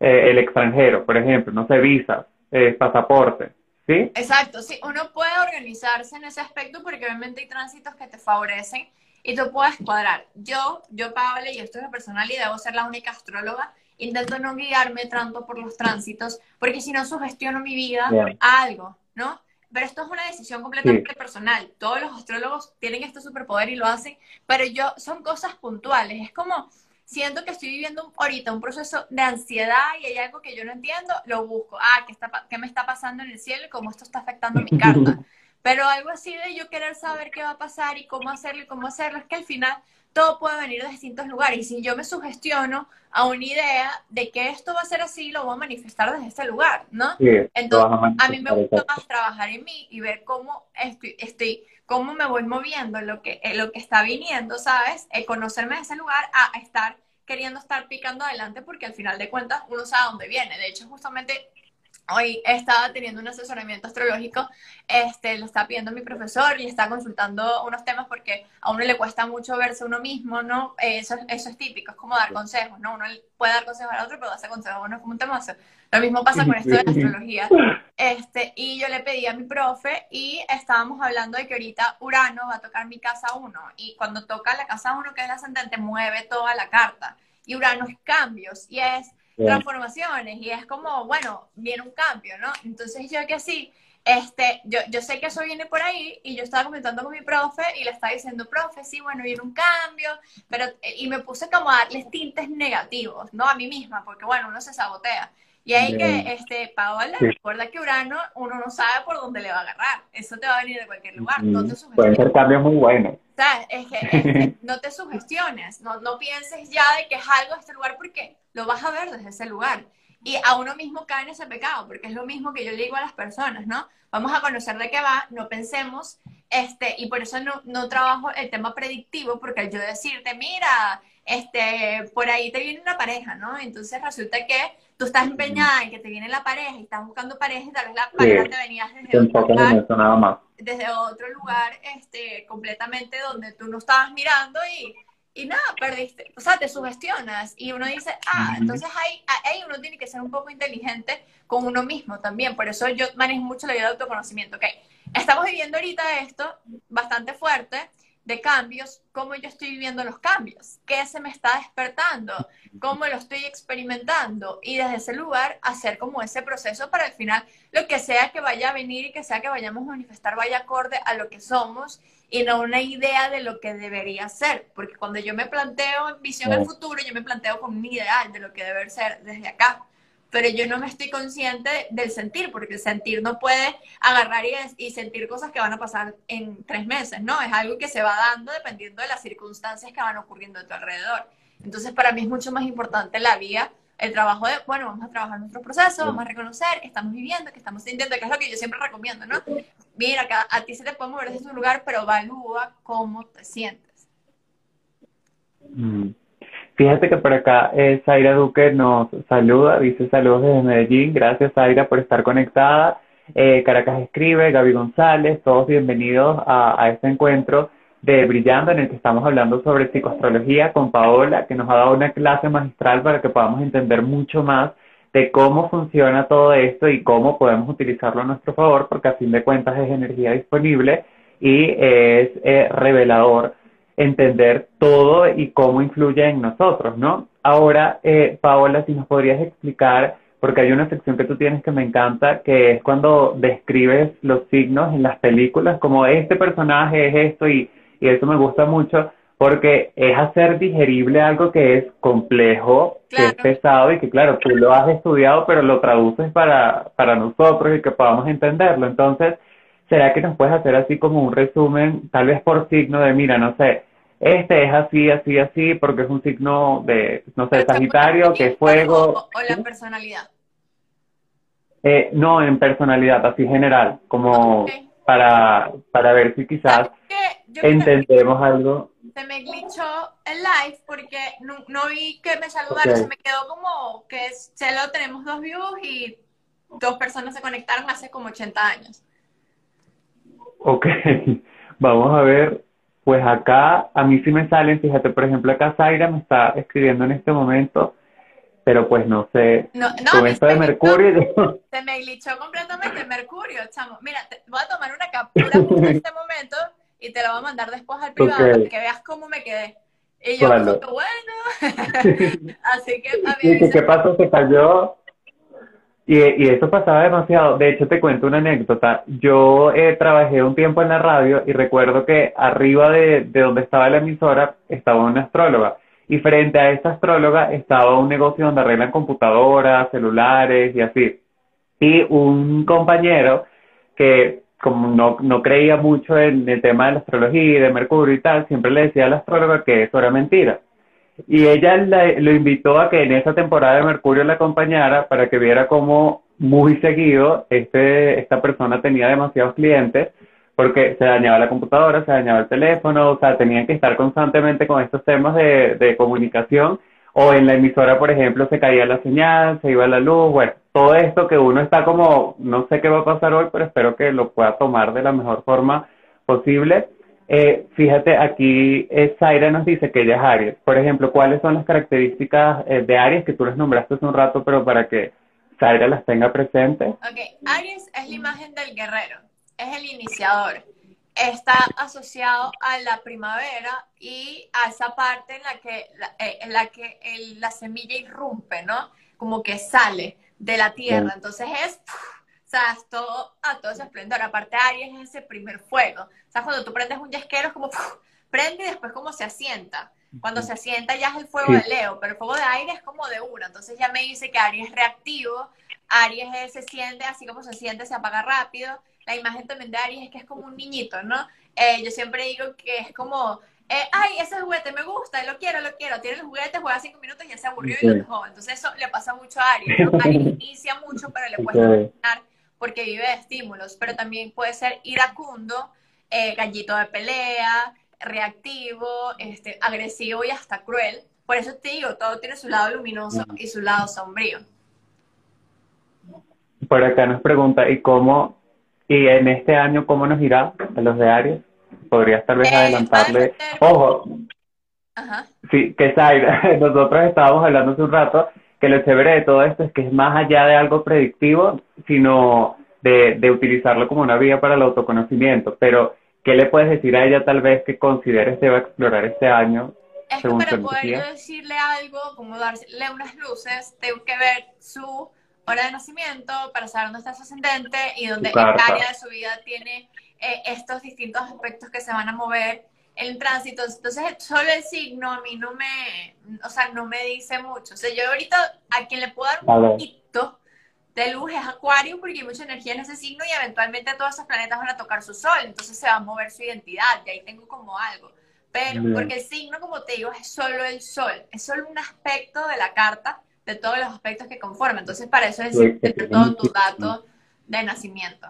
eh, el extranjero, por ejemplo, no sé, visas, eh, pasaporte. ¿Sí? Exacto, sí, uno puede organizarse en ese aspecto porque obviamente hay tránsitos que te favorecen y tú puedes cuadrar. Yo, yo Pablo, y esto es personal y debo ser la única astróloga, intento no guiarme tanto por los tránsitos porque si no sugestiono mi vida a algo, ¿no? Pero esto es una decisión completamente personal. Todos los astrólogos tienen este superpoder y lo hacen, pero yo son cosas puntuales. Es como, siento que estoy viviendo ahorita un proceso de ansiedad y hay algo que yo no entiendo, lo busco. Ah, ¿qué, está, qué me está pasando en el cielo y cómo esto está afectando mi carta? Pero algo así de yo querer saber qué va a pasar y cómo hacerlo y cómo hacerlo, es que al final todo puede venir de distintos lugares. Y si yo me sugestiono a una idea de que esto va a ser así, lo voy a manifestar desde este lugar, ¿no? Entonces, a, mí me gusta más trabajar en mí y ver cómo estoy, estoy cómo me voy moviendo, lo que, eh, lo que está viniendo, ¿sabes? El conocerme de ese lugar a estar queriendo estar picando adelante porque al final de cuentas uno sabe dónde viene. De hecho, justamente hoy estaba teniendo un asesoramiento astrológico, este, le está pidiendo a mi profesor y le está consultando unos temas porque a uno le cuesta mucho verse uno mismo, ¿no? Eso, eso es típico, es como dar consejos, ¿no? Uno puede dar consejos al otro, pero darse consejos a uno es como un temazo. Lo mismo pasa con esto de la astrología. Este, y yo le pedí a mi profe y estábamos hablando de que ahorita Urano va a tocar mi casa 1 y cuando toca la casa 1, que es la ascendente, mueve toda la carta. Y Urano es cambios y es transformaciones y es como, bueno, viene un cambio, ¿no? Entonces yo que sí, este, yo, yo sé que eso viene por ahí y yo estaba comentando con mi profe y le estaba diciendo, profe, sí, bueno, viene un cambio, pero, y me puse como a darles tintes negativos, ¿no? A mí misma, porque bueno, uno se sabotea. Y ahí que, este, Paola, recuerda que Urano, uno no sabe por dónde le va a agarrar. Eso te va a venir de cualquier lugar. No te Pueden ser cambios muy buenos. Es que, no te sugestiones, no, no pienses ya de que es algo de este lugar porque lo vas a ver desde ese lugar. Y a uno mismo cae en ese pecado, porque es lo mismo que yo le digo a las personas, ¿no? Vamos a conocer de qué va, no pensemos, este, y por eso no, no trabajo el tema predictivo, porque yo decirte, mira, este, por ahí te viene una pareja, ¿no? Entonces resulta que tú estás empeñada en que te viene la pareja y estás buscando pareja y tal vez la pareja te venías desde otro lugar, nada más. desde otro lugar, este, completamente donde tú no estabas mirando y y nada, perdiste, o sea, te sugestionas y uno dice, ah, entonces ahí, ahí uno tiene que ser un poco inteligente con uno mismo también, por eso yo manejo mucho la vida de autoconocimiento, ok, estamos viviendo ahorita esto bastante fuerte, de cambios, cómo yo estoy viviendo los cambios, qué se me está despertando, cómo lo estoy experimentando y desde ese lugar hacer como ese proceso para al final lo que sea que vaya a venir y que sea que vayamos a manifestar vaya acorde a lo que somos y no una idea de lo que debería ser, porque cuando yo me planteo en visión al futuro, yo me planteo con un ideal de lo que debe ser desde acá pero yo no me estoy consciente del sentir, porque el sentir no puede agarrar y, y, sentir cosas que van a pasar en tres meses, ¿no? Es algo que se va dando dependiendo de las circunstancias que van ocurriendo a tu alrededor. Entonces, para mí es mucho más importante la vía, el trabajo de, bueno, vamos a trabajar nuestro proceso, vamos a reconocer que estamos viviendo, que estamos sintiendo, que es lo que yo siempre recomiendo, ¿no? Mira, que a, ti se te puede mover desde tu lugar, pero evalúa cómo te sientes. Mm. Fíjate que por acá eh, Zaira Duque nos saluda, dice saludos desde Medellín, gracias Zaira por estar conectada. Eh, Caracas escribe, Gaby González, todos bienvenidos a, a este encuentro de Brillando en el que estamos hablando sobre psicoastrología con Paola, que nos ha dado una clase magistral para que podamos entender mucho más de cómo funciona todo esto y cómo podemos utilizarlo a nuestro favor, porque a fin de cuentas es energía disponible y es eh, revelador entender todo y cómo influye en nosotros, ¿no? Ahora, eh, Paola, si nos podrías explicar, porque hay una sección que tú tienes que me encanta, que es cuando describes los signos en las películas, como este personaje es esto y, y eso me gusta mucho, porque es hacer digerible algo que es complejo, que es pesado y que claro, tú lo has estudiado, pero lo traduces para, para nosotros y que podamos entenderlo. Entonces, ¿será que nos puedes hacer así como un resumen, tal vez por signo de, mira, no sé, este es así, así, así, porque es un signo de, no sé, Sagitario, que es fuego. O, la personalidad. Eh, no, en personalidad, así general, como para, para ver si quizás entendemos algo. Se me glitchó el live porque no, vi que me saludaron, se me quedó como que solo tenemos dos views y dos personas se conectaron hace como 80 años. Ok, vamos a ver pues acá a mí sí me salen, fíjate, por ejemplo, acá Zaira me está escribiendo en este momento, pero pues no sé, no, con esto de Mercurio... Se me glitchó completamente Mercurio, chamo. Mira, te, voy a tomar una captura en este momento y te la voy a mandar después al privado para que veas cómo me quedé. Y yo, bueno, así que mí... ¿Qué pasó? ¿Se cayó? Y, y, eso pasaba demasiado. De hecho, te cuento una anécdota. Yo eh, trabajé un tiempo en la radio y recuerdo que arriba de, de, donde estaba la emisora estaba una astróloga. Y frente a esta astróloga estaba un negocio donde arreglan computadoras, celulares y así. Y un compañero que como no, no creía mucho en el tema de la astrología y de Mercurio y tal, siempre le decía a la astróloga que eso era mentira. Y ella lo invitó a que en esa temporada de Mercurio la acompañara para que viera cómo muy seguido este, esta persona tenía demasiados clientes porque se dañaba la computadora, se dañaba el teléfono, o sea, tenían que estar constantemente con estos temas de, de comunicación, o en la emisora, por ejemplo, se caía la señal, se iba la luz, bueno, todo esto que uno está como, no sé qué va a pasar hoy, pero espero que lo pueda tomar de la mejor forma posible. Eh, fíjate, aquí eh, Zaira nos dice que ella es Aries. Por ejemplo, ¿cuáles son las características eh, de Aries que tú les nombraste hace un rato, pero para que Zaira las tenga presentes? Ok, Aries es la imagen del guerrero, es el iniciador. Está asociado a la primavera y a esa parte en la que, en la, que la semilla irrumpe, ¿no? Como que sale de la tierra. Entonces es sea, es todo a todo ese esplendor. Aparte, Aries es ese primer fuego. O sea, cuando tú prendes un yesquero es como prende y después como se asienta. Cuando se asienta ya es el fuego de Leo, pero el fuego de aire es como de una. Entonces ya me dice que Aries es reactivo, Aries es, se siente así como se siente, se apaga rápido. La imagen también de Aries es que es como un niñito, ¿no? Eh, yo siempre digo que es como, eh, ay, ese juguete me gusta, lo quiero, lo quiero. Tiene el juguete, juega cinco minutos y ya se aburrió y lo dejó. Entonces eso le pasa mucho a Aries, ¿no? Aries inicia mucho, pero le cuesta terminar porque vive de estímulos, pero también puede ser iracundo, eh, gallito de pelea, reactivo, este, agresivo y hasta cruel. Por eso te digo, todo tiene su lado luminoso y su lado sombrío. Por acá nos pregunta, ¿y cómo, y en este año, cómo nos irá a los de Aries? ¿Podrías tal vez eh, adelantarle? Ojo, Ajá. sí, que Zaira, nosotros estábamos hablando hace un rato que lo chévere de todo esto es que es más allá de algo predictivo, sino de, de utilizarlo como una vía para el autoconocimiento. Pero, ¿qué le puedes decir a ella tal vez que consideres que va a explorar este año? Es que para poder yo decirle algo, como darle unas luces, tengo que ver su hora de nacimiento para saber dónde está su ascendente y dónde en área de su vida tiene eh, estos distintos aspectos que se van a mover el tránsito. Entonces, solo el signo a mí no me, o sea, no me dice mucho. O sea, yo ahorita a quien le puedo dar un poquito de luz es Acuario porque hay mucha energía en ese signo y eventualmente todos esos planetas van a tocar su sol, entonces se va a mover su identidad y ahí tengo como algo. Pero, porque el signo, como te digo, es solo el sol, es solo un aspecto de la carta de todos los aspectos que conforman. Entonces, para eso es todo tu dato de nacimiento.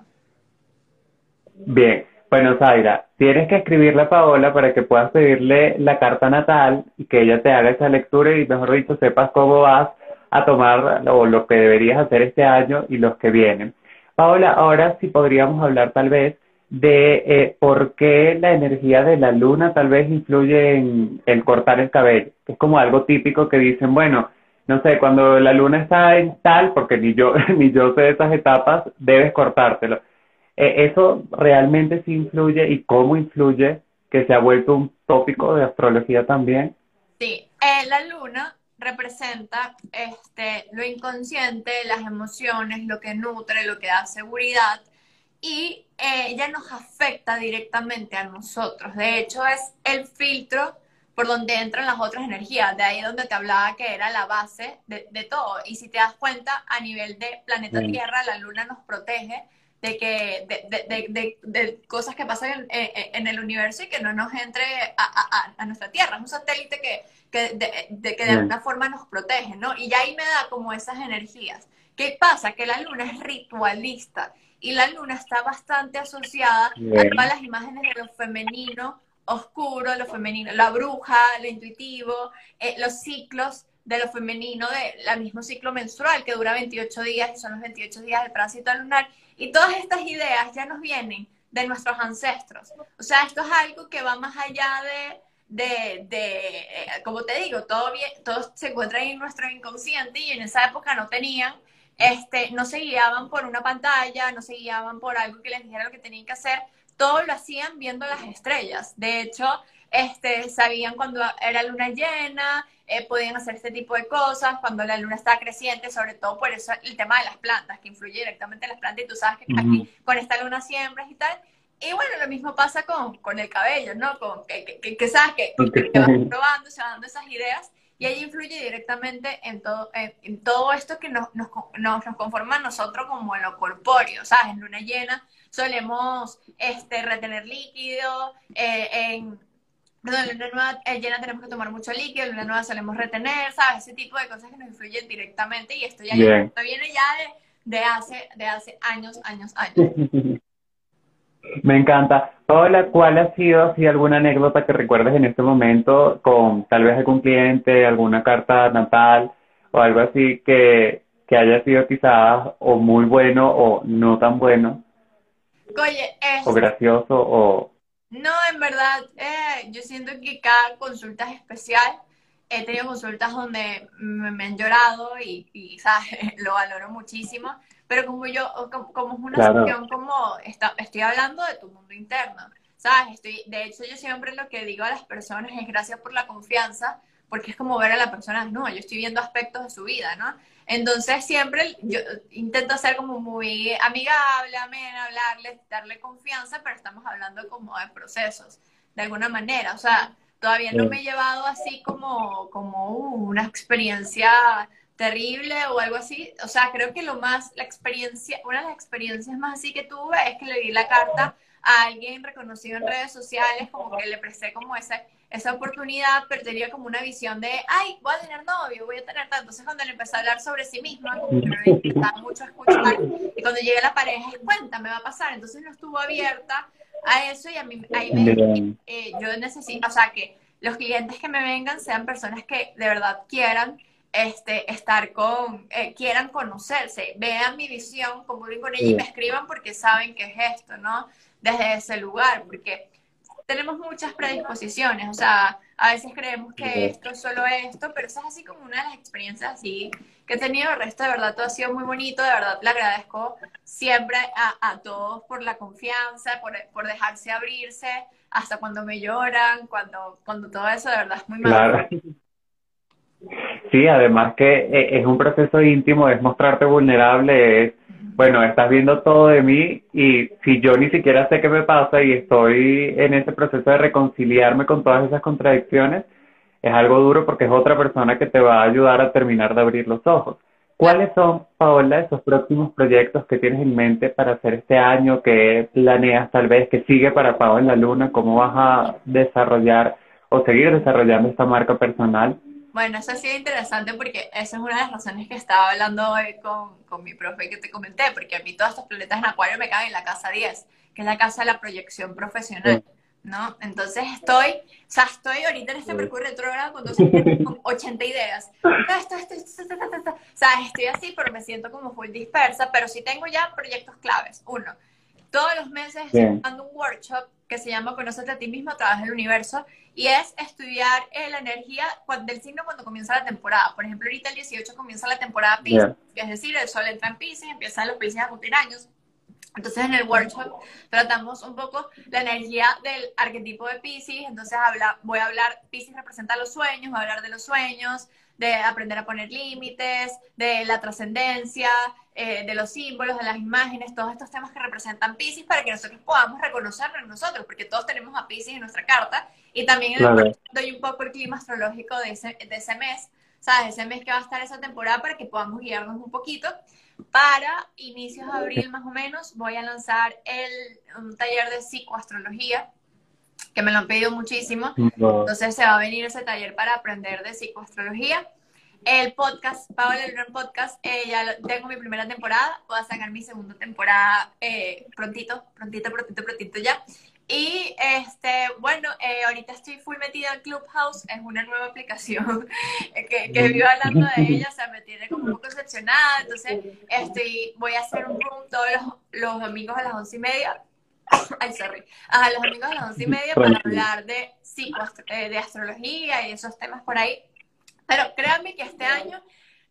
Bien, bueno, Zaira, tienes que escribirle a Paola para que puedas pedirle la carta natal y que ella te haga esa lectura y, mejor dicho, sepas cómo vas a tomar o lo que deberías hacer este año y los que vienen. Paola, ahora sí podríamos hablar tal vez de eh, por qué la energía de la luna tal vez influye en, el cortar el cabello. Es como algo típico que dicen, bueno, no sé, cuando la luna está en tal, porque ni yo, ni yo sé de esas etapas, debes cortártelo. Eh, ¿Eso realmente sí influye y cómo influye que se ha vuelto un tópico de astrología también? Sí, eh, la luna representa este, lo inconsciente, las emociones, lo que nutre, lo que da seguridad y eh, ella nos afecta directamente a nosotros. De hecho, es el filtro por donde entran las otras energías, de ahí donde te hablaba que era la base de, de todo. Y si te das cuenta, a nivel de planeta Tierra, la luna nos protege de que de, de, de, cosas que pasan en, el universo y que no nos entre a, a, nuestra Tierra. Es un satélite que, que, de, que de alguna forma nos protege, ¿no? Y ya ahí me da como esas energías. ¿Qué pasa? Que la luna es ritualista y la luna está bastante asociada a todas las imágenes de lo femenino, oscuro, lo femenino, la bruja, lo intuitivo, eh, los ciclos de lo femenino, del mismo ciclo menstrual que dura 28 días y son los 28 días del tránsito lunar. Y todas estas ideas ya nos vienen de nuestros ancestros. O sea, esto es algo que va más allá de, de, eh, como te digo, todo, todo se encuentra en nuestro inconsciente y en esa época no tenían, este, no se guiaban por una pantalla, no se guiaban por algo que les dijera lo que tenían que hacer, todo lo hacían viendo las estrellas. De hecho, este, sabían cuando era luna llena, eh, podían hacer este tipo de cosas, cuando la luna está creciente, sobre todo por eso el tema de las plantas, que influye directamente en las plantas, y tú sabes que aquí con esta luna siembras y tal. Y bueno, lo mismo pasa con, con el cabello, ¿no? Con, que, que, sabes que, que, vas probando, se van dando esas ideas, y ahí influye directamente en todo, en, todo esto que nos, nos, nos, conforma a nosotros como en lo corpóreo, ¿sabes? En luna llena solemos este, retener líquido, eh, en Perdón, en luna nueva eh, llena tenemos que tomar mucho líquido, en luna nueva solemos retener, ¿sabes? Ese tipo de cosas que nos influyen directamente y esto ya viene ya de, de, hace, de hace años, años, años. Me encanta. Hola, ¿cuál ha sido así alguna anécdota que recuerdes en este momento con tal vez algún cliente, alguna carta natal o algo así que, que haya sido quizás o muy bueno o no tan bueno? Oye, es... O gracioso o... No, en verdad, eh, yo siento que cada consulta es especial. He tenido consultas donde me, han llorado y, y ¿sabes? lo valoro muchísimo pero como yo, como, es una sesión como, está, estoy hablando de tu mundo interno, ¿sabes? Estoy, de hecho, yo siempre lo que digo a las personas es gracias por la confianza, porque es como ver a la persona, no, yo estoy viendo aspectos de su vida, ¿no? Entonces siempre yo intento ser como muy amigable, amén, hablarle, darle confianza, pero estamos hablando como de procesos, de alguna manera, o sea, todavía no me he llevado así como, como uh, una experiencia terrible o algo así. O sea, creo que lo más, la experiencia, una de las experiencias más así que tuve es que le di la carta a alguien reconocido en redes sociales, como que le presté como esa, esa oportunidad, pero tenía como una visión de, ay, voy a tener novio, voy a tener tanto. Entonces cuando le empecé a hablar sobre sí misma, como que me gustaba mucho escuchar, y cuando llegué a la pareja, cuenta, me va a pasar. Entonces no estuvo abierta a eso y a mí, ahí me, eh, yo necesito, o sea, que los clientes que me vengan sean personas que de verdad quieran este, estar con, eh, quieran conocerse, vean mi visión, comuniquen con ella y me escriban porque saben que es esto, ¿no? Desde ese lugar, porque tenemos muchas predisposiciones, o sea, a veces creemos que esto es solo esto, pero eso es así como una de las experiencias así que he tenido, el resto de verdad todo ha sido muy bonito, de verdad le agradezco siempre a, todos por la confianza, por, por, dejarse abrirse, hasta cuando me lloran, cuando, cuando todo eso de verdad es muy malo. Sí, además que eh, es un proceso íntimo, es mostrarte vulnerable, es, bueno, estás viendo todo de mí y si yo ni siquiera sé qué me pasa y estoy en ese proceso de reconciliarme con todas esas contradicciones, es algo duro porque es otra persona que te va a ayudar a terminar de abrir los ojos. ¿Cuáles son, Paola, esos próximos proyectos que tienes en mente para hacer este año? ¿Qué planeas tal vez? que sigue para Paola en la Luna? ¿Cómo vas a desarrollar o seguir desarrollando esta marca personal? Bueno, eso ha sido interesante porque esa es una de las razones que estaba hablando hoy con, con mi profe que te comenté, porque a mí todos estos planetas en Acuario me caen en la casa 10, que es la casa de la proyección profesional, ¿no? Entonces estoy, o sea, estoy ahorita en este Mercurio retrógrado con, con 80 ideas. Esto, esto, esto, o sea, estoy así, pero me siento como full dispersa, pero sí tengo ya proyectos claves. Uno, todos los meses estoy dando un workshop que se llama Conócete a ti mismo a través del universo y es estudiar eh, la energía del signo cuando comienza la temporada. Por ejemplo, ahorita el 18 comienza la temporada Pisces, es decir, el sol entra en Pisces, empiezan los Pisces a cumplir años. Entonces en el workshop tratamos un poco la energía del arquetipo de Pisces, entonces habla, voy a hablar, Pisces representa los sueños, voy a hablar de los sueños, de aprender a poner límites, de la trascendencia, eh, de los símbolos, de las imágenes, todos estos temas que representan Pisces para que nosotros podamos reconocerlo en nosotros, porque todos tenemos a Pisces en nuestra carta y también doy un poco el clima astrológico de ese, de ese mes, ¿sabes? Ese mes que va a estar esa temporada para que podamos guiarnos un poquito. Para inicios de abril más o menos voy a lanzar el, un taller de psicoastrología que me lo han pedido muchísimo. Entonces se va a venir ese taller para aprender de psicoastrología. El podcast, Paola Lebrón Podcast, eh, ya tengo mi primera temporada, voy a sacar mi segunda temporada eh, prontito, prontito, prontito, prontito ya. Y este, bueno, eh, ahorita estoy full metida en Clubhouse, es una nueva aplicación que, que vivo hablando de ella, o sea, me tiene como un poco decepcionada, entonces estoy, voy a hacer un room todos los, los domingos a las once y media Ay, sorry. A los amigos a las once y media para hablar de, eh, de astrología y esos temas por ahí. Pero créanme que este año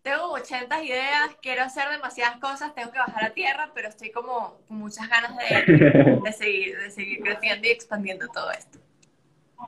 tengo 80 ideas, quiero hacer demasiadas cosas, tengo que bajar a tierra, pero estoy como con muchas ganas de, de, seguir, de seguir creciendo y expandiendo todo esto.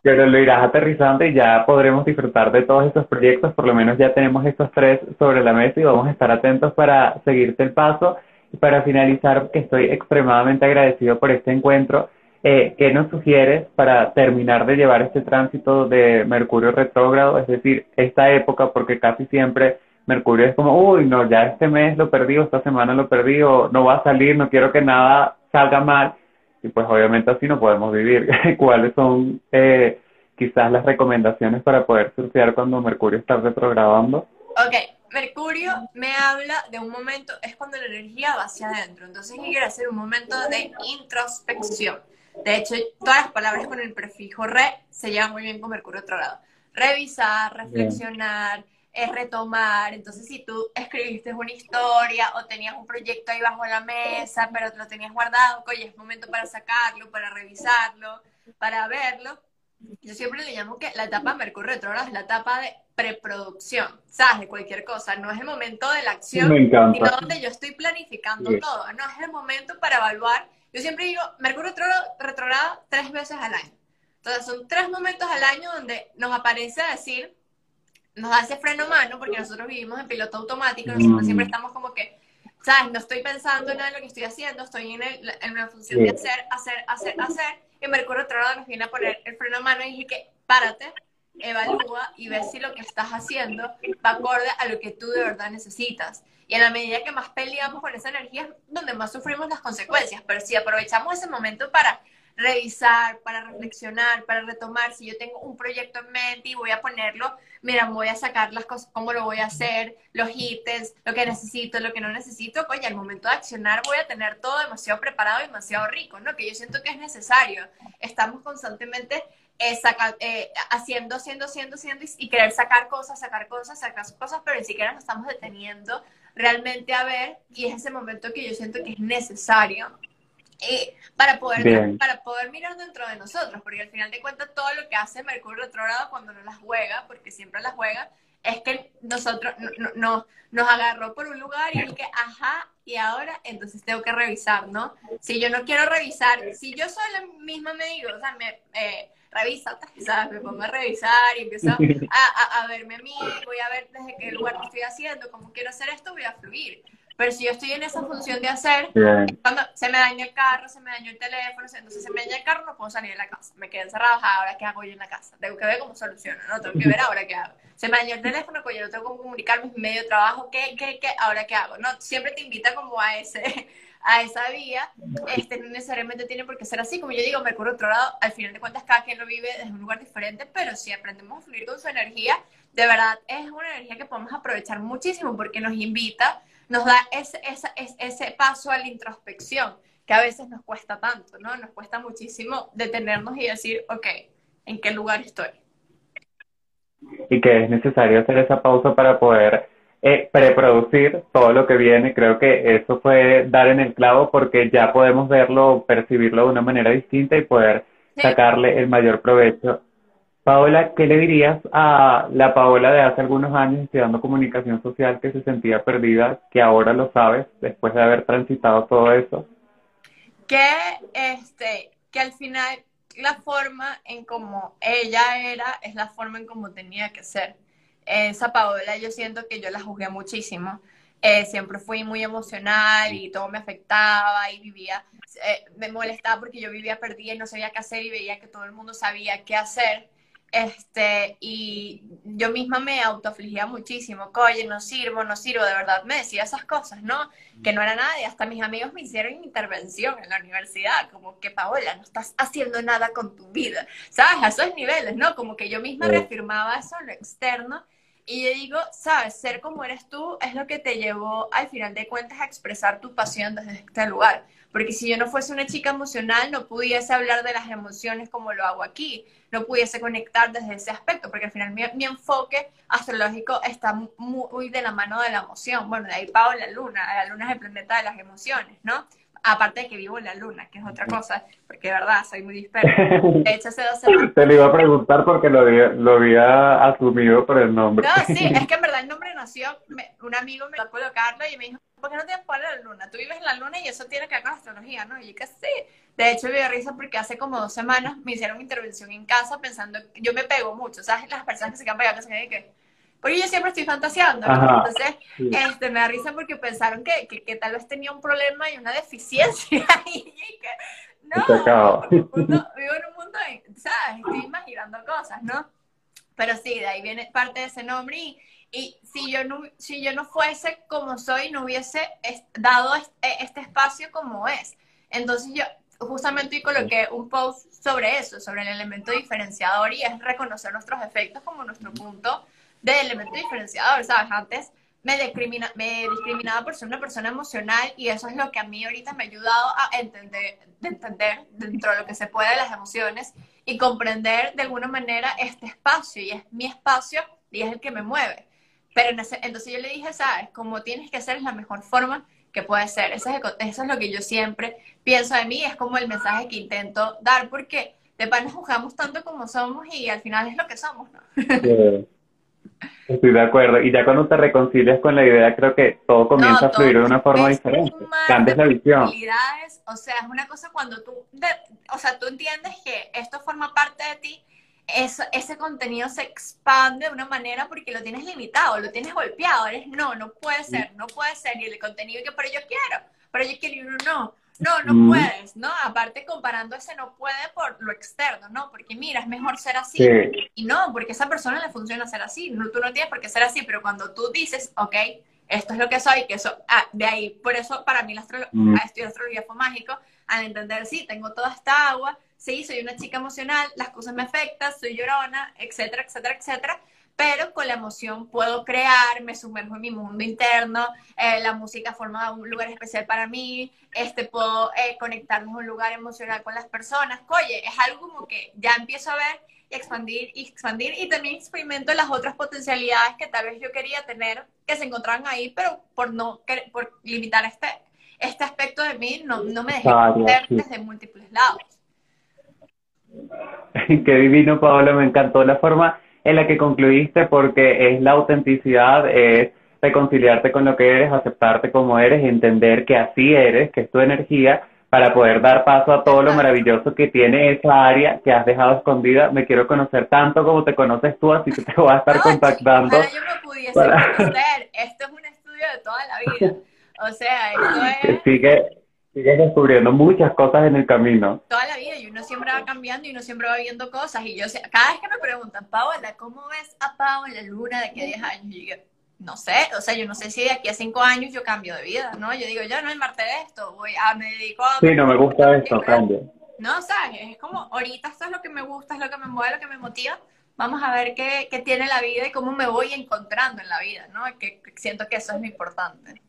Pero lo irás aterrizando y ya podremos disfrutar de todos estos proyectos, por lo menos ya tenemos estos tres sobre la mesa y vamos a estar atentos para seguirte el paso. Para finalizar, que estoy extremadamente agradecido por este encuentro, eh, ¿qué nos sugieres para terminar de llevar este tránsito de Mercurio retrógrado? Es decir, esta época, porque casi siempre Mercurio es como, uy, no, ya este mes lo perdí, esta semana lo perdí, no va a salir, no quiero que nada salga mal. Y pues obviamente así no podemos vivir. ¿Cuáles son eh, quizás las recomendaciones para poder surfear cuando Mercurio está retrogradando? Ok, Mercurio me habla de un momento, es cuando la energía va hacia adentro, entonces quiere hacer un momento de introspección. De hecho, todas las palabras con el prefijo re se llevan muy bien con Mercurio otro lado. Revisar, reflexionar, es retomar. Entonces, si tú escribiste una historia o tenías un proyecto ahí bajo la mesa, pero lo tenías guardado, oye, es momento para sacarlo, para revisarlo, para verlo. Yo siempre le llamo que la etapa Mercurio retrógrado es la etapa de preproducción, ¿sabes? De cualquier cosa. No es el momento de la acción, sino donde yo estoy planificando todo. No es el momento para evaluar. Yo siempre digo, Mercurio retrogrado tres veces al año. Entonces, son tres momentos al año donde nos aparece decir, nos hace freno mano, porque nosotros vivimos en piloto automático, nosotros siempre estamos como que, ¿sabes? No estoy pensando en nada de lo que estoy haciendo, estoy en, el, en la función de hacer, hacer, hacer, hacer, y Mercurio retrogrado nos viene a poner el freno mano y dije que, párate, evalúa y ve si lo que estás haciendo va acorde a lo que tú de verdad necesitas. Y en la medida que más peleamos con esa energía es donde más sufrimos las consecuencias. Pero si aprovechamos ese momento para revisar, para reflexionar, para retomar, si yo tengo un proyecto en mente y voy a ponerlo, mira, voy a sacar las cosas, cómo lo voy a hacer, los ítems, lo que necesito, lo que no necesito, coño, al momento de accionar voy a tener todo demasiado preparado y demasiado rico, ¿no? Que yo siento que es necesario. Estamos constantemente eh, eh, haciendo, haciendo, haciendo, haciendo y, querer sacar cosas, sacar cosas, sacar cosas, pero ni siquiera nos estamos deteniendo realmente a ver y es ese momento que yo siento que es necesario eh, para, poder, para poder mirar dentro de nosotros, porque al final de cuentas todo lo que hace Mercurio retrógrado cuando no las juega, porque siempre las juega, es que nosotros no, no, nos agarró por un lugar y es que, ajá, y ahora entonces tengo que revisar, ¿no? Si yo no quiero revisar, si yo soy la misma me digo, o sea, me, eh, revisa, ¿sabes? Me pongo a revisar y empiezo a, a, verme a mí, voy a ver desde qué lugar lo estoy haciendo, cómo quiero hacer esto, voy a fluir. Pero si yo estoy en esa función de hacer, cuando se me daña el carro, se me dañó el teléfono, entonces se me daña el carro, no puedo salir de la casa. Me quedé encerrado, ahora qué hago yo en la casa. Tengo que ver cómo soluciono, ¿no? Tengo que ver ahora qué hago. Se me dañó el teléfono, pues yo no tengo que comunicarme medio trabajo, ¿qué, qué, qué? Ahora qué hago. No, siempre te invita como a ese, a esa vía, este, no necesariamente tiene por qué ser así. Como yo digo, Mercurio otro lado, al final de cuentas cada quien lo vive desde un lugar diferente, pero si aprendemos a fluir con su energía, de verdad es una energía que podemos aprovechar muchísimo porque nos invita, nos da ese, ese, ese paso a la introspección que a veces nos cuesta tanto, ¿no? Nos cuesta muchísimo detenernos y decir, ok, ¿en qué lugar estoy? Y que es necesario hacer esa pausa para poder eh, preproducir todo lo que viene. Creo que eso fue dar en el clavo porque ya podemos verlo, percibirlo de una manera distinta y poder sacarle el mayor provecho. Paola, ¿qué le dirías a la Paola de hace algunos años estudiando comunicación social que se sentía perdida, que ahora lo sabes después de haber transitado todo eso? Que, este, que al final la forma en como ella era es la forma en como tenía que ser esa Paola yo siento que yo la juzgué muchísimo. Eh, siempre fui muy emocional y todo me afectaba y vivía, eh, me molestaba porque yo vivía perdida y no sabía qué hacer y veía que todo el mundo sabía qué hacer. Este, y yo misma me autoafligía muchísimo, oye, no sirvo, no sirvo, de verdad me decía esas cosas, ¿no? Que no era nada y hasta mis amigos me hicieron intervención en la universidad, como que Paola, no estás haciendo nada con tu vida, ¿sabes? A esos niveles, ¿no? Como que yo misma reafirmaba eso en lo externo y yo digo, sabes, ser como eres tú es lo que te llevó al final de cuentas a expresar tu pasión desde este lugar. Porque si yo no fuese una chica emocional, no pudiese hablar de las emociones como lo hago aquí, no pudiese conectar desde ese aspecto, porque al final mi, mi enfoque astrológico está muy, de la mano de la emoción. Bueno, de ahí pago la luna, la luna es el planeta de las emociones, ¿no? Aparte de que vivo en la luna, que es otra cosa, porque de verdad soy muy dispersa. De hecho, hace dos semanas. Te lo iba a preguntar porque lo había, lo había asumido por el nombre. No, sí, es que en verdad el nombre nació, un amigo me lo colocarlo y me dijo, ¿por qué no te pones la luna? Tú vives en la luna y eso tiene que ver con astrología, ¿no? Y yo que sí. De hecho, me dio risa porque hace como dos semanas me hicieron intervención en casa pensando, yo me pego mucho, ¿sabes? Las personas que se quedan pegadas, que que porque yo siempre estoy fantaseando, Entonces, este, me da risa porque pensaron que, que, tal vez tenía un problema y una deficiencia. y que, no, vivo en un mundo, ¿sabes? Estoy imaginando cosas, ¿no? Pero sí, de ahí viene parte de ese nombre y, y si yo no si yo no fuese como soy no hubiese dado este, este espacio como es entonces yo justamente coloqué un post sobre eso sobre el elemento diferenciador y es reconocer nuestros efectos como nuestro punto de elemento diferenciador, ¿sabes? Antes me, discrimina, me discriminaba por ser una persona emocional y eso es lo que a mí ahorita me ha ayudado a entender, de entender dentro de lo que se puede las emociones y comprender de alguna manera este espacio y es mi espacio y es el que me mueve. Pero entonces yo le dije, sabes, como tienes que hacer es la mejor forma que puede ser. Eso es, eso es lo que yo siempre pienso de mí, es como el mensaje que intento dar, porque de pan nos juzgamos tanto como somos y al final es lo que somos, ¿no? Estoy de acuerdo. Y ya cuando te reconcilias con la idea, creo que todo comienza a fluir de una forma diferente. Cambias la visión. O sea, es una cosa cuando tú, o sea, tú entiendes que esto forma parte de ti, eso, ese contenido se expande de una manera porque lo tienes limitado, lo tienes golpeado. Eres no, no puede ser, no puede ser. Y el contenido que, pero yo quiero, pero yo quiero y uno no. No, no puedes, ¿no? Aparte comparando ese no puede por lo externo, ¿no? Porque mira, es mejor ser así. Y no, porque a esa persona le funciona ser así. No, tú no tienes por qué ser así, pero cuando tú dices, ok, esto es lo que soy, que eso, ah, de ahí, por eso para mí la astrología, mm. estudiar astrología fue mágico, al entender, sí, tengo toda esta agua, sí, soy una chica emocional, las cosas me afectan, soy llorona, etcétera, etcétera, etcétera, pero con la emoción puedo crear, me sumerjo en mi mundo interno, eh, la música forma un lugar especial para mí, este, puedo eh, conectarme en un lugar emocional con las personas. Oye, es algo como que ya empiezo a ver y expandir y expandir y también experimento las otras potencialidades que tal vez yo quería tener que se encontraban ahí, pero por no por limitar este, este aspecto de mí no, no me dejé ver desde múltiples lados. Qué divino, Paola, me encantó la forma en la que concluiste porque es la autenticidad, es reconciliarte con lo que eres, aceptarte como eres, entender que así eres, que es tu energía, para poder dar paso a todo lo maravilloso que tiene esa área que has dejado escondida. Me quiero conocer tanto como te conoces tú, así que te voy a estar contactando. yo me pudiese conocer. Esto es un estudio de toda la vida. O sea, esto es... Sigue, Sigues descubriendo muchas cosas en el camino. Toda la vida, y uno siempre va cambiando y uno siempre va viendo cosas. Y yo, cada vez que me preguntan, Paola, ¿cómo ves a Pau en la luna de aquí a 10 años? Y yo no sé, o sea, yo no sé si de aquí a 5 años yo cambio de vida, ¿no? Yo digo, yo no, el Marte de esto, voy a, me dedico a... Sí, no me gusta esto, cambio. No, ¿sabes? Es como, ahorita esto es lo que me gusta, es lo que me mueve, lo que me motiva. Vamos a ver qué, qué tiene la vida y cómo me voy encontrando en la vida, ¿no? Que, que siento que eso es lo importante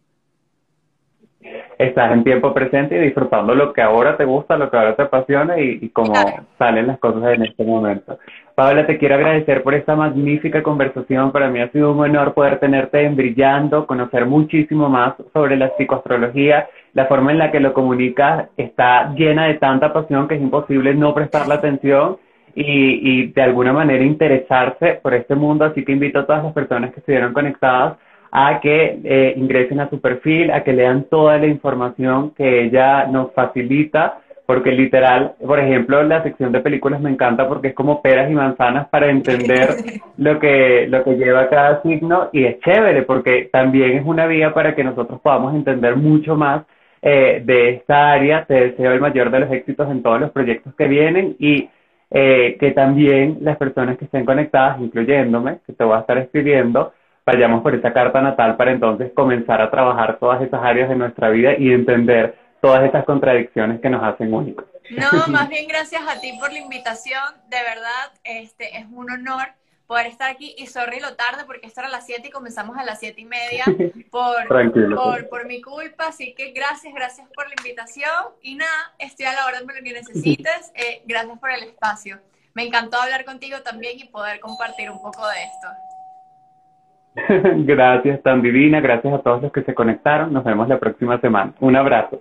estás en tiempo presente y disfrutando lo que ahora te gusta, lo que ahora te apasiona y, y cómo salen las cosas en este momento. Paola, te quiero agradecer por esta magnífica conversación. Para mí ha sido un honor poder tenerte en Brillando, conocer muchísimo más sobre la psicoastrología. La forma en la que lo comunicas está llena de tanta pasión que es imposible no prestarle atención y, y de alguna manera interesarse por este mundo. Así que invito a todas las personas que estuvieron conectadas a que eh, ingresen a su perfil, a que lean toda la información que ella nos facilita, porque literal, por ejemplo, la sección de películas me encanta porque es como peras y manzanas para entender lo que, lo que lleva cada signo y es chévere porque también es una vía para que nosotros podamos entender mucho más eh, de esta área. Te deseo el mayor de los éxitos en todos los proyectos que vienen y eh, que también las personas que estén conectadas, incluyéndome, que te voy a estar escribiendo, vayamos por esa carta natal para entonces comenzar a trabajar todas esas áreas de nuestra vida y entender todas esas contradicciones que nos hacen únicos. No, más bien gracias a ti por la invitación, de verdad, este es un honor poder estar aquí y sorry lo tarde porque esto era a las 7 y comenzamos a las 7 y media por, por, por, mi culpa, así que gracias, gracias por la invitación y nada, estoy a la orden de lo que necesites, eh, gracias por el espacio. Me encantó hablar contigo también y poder compartir un poco de esto. gracias, tan divina. Gracias a todos los que se conectaron. Nos vemos la próxima semana. Un abrazo.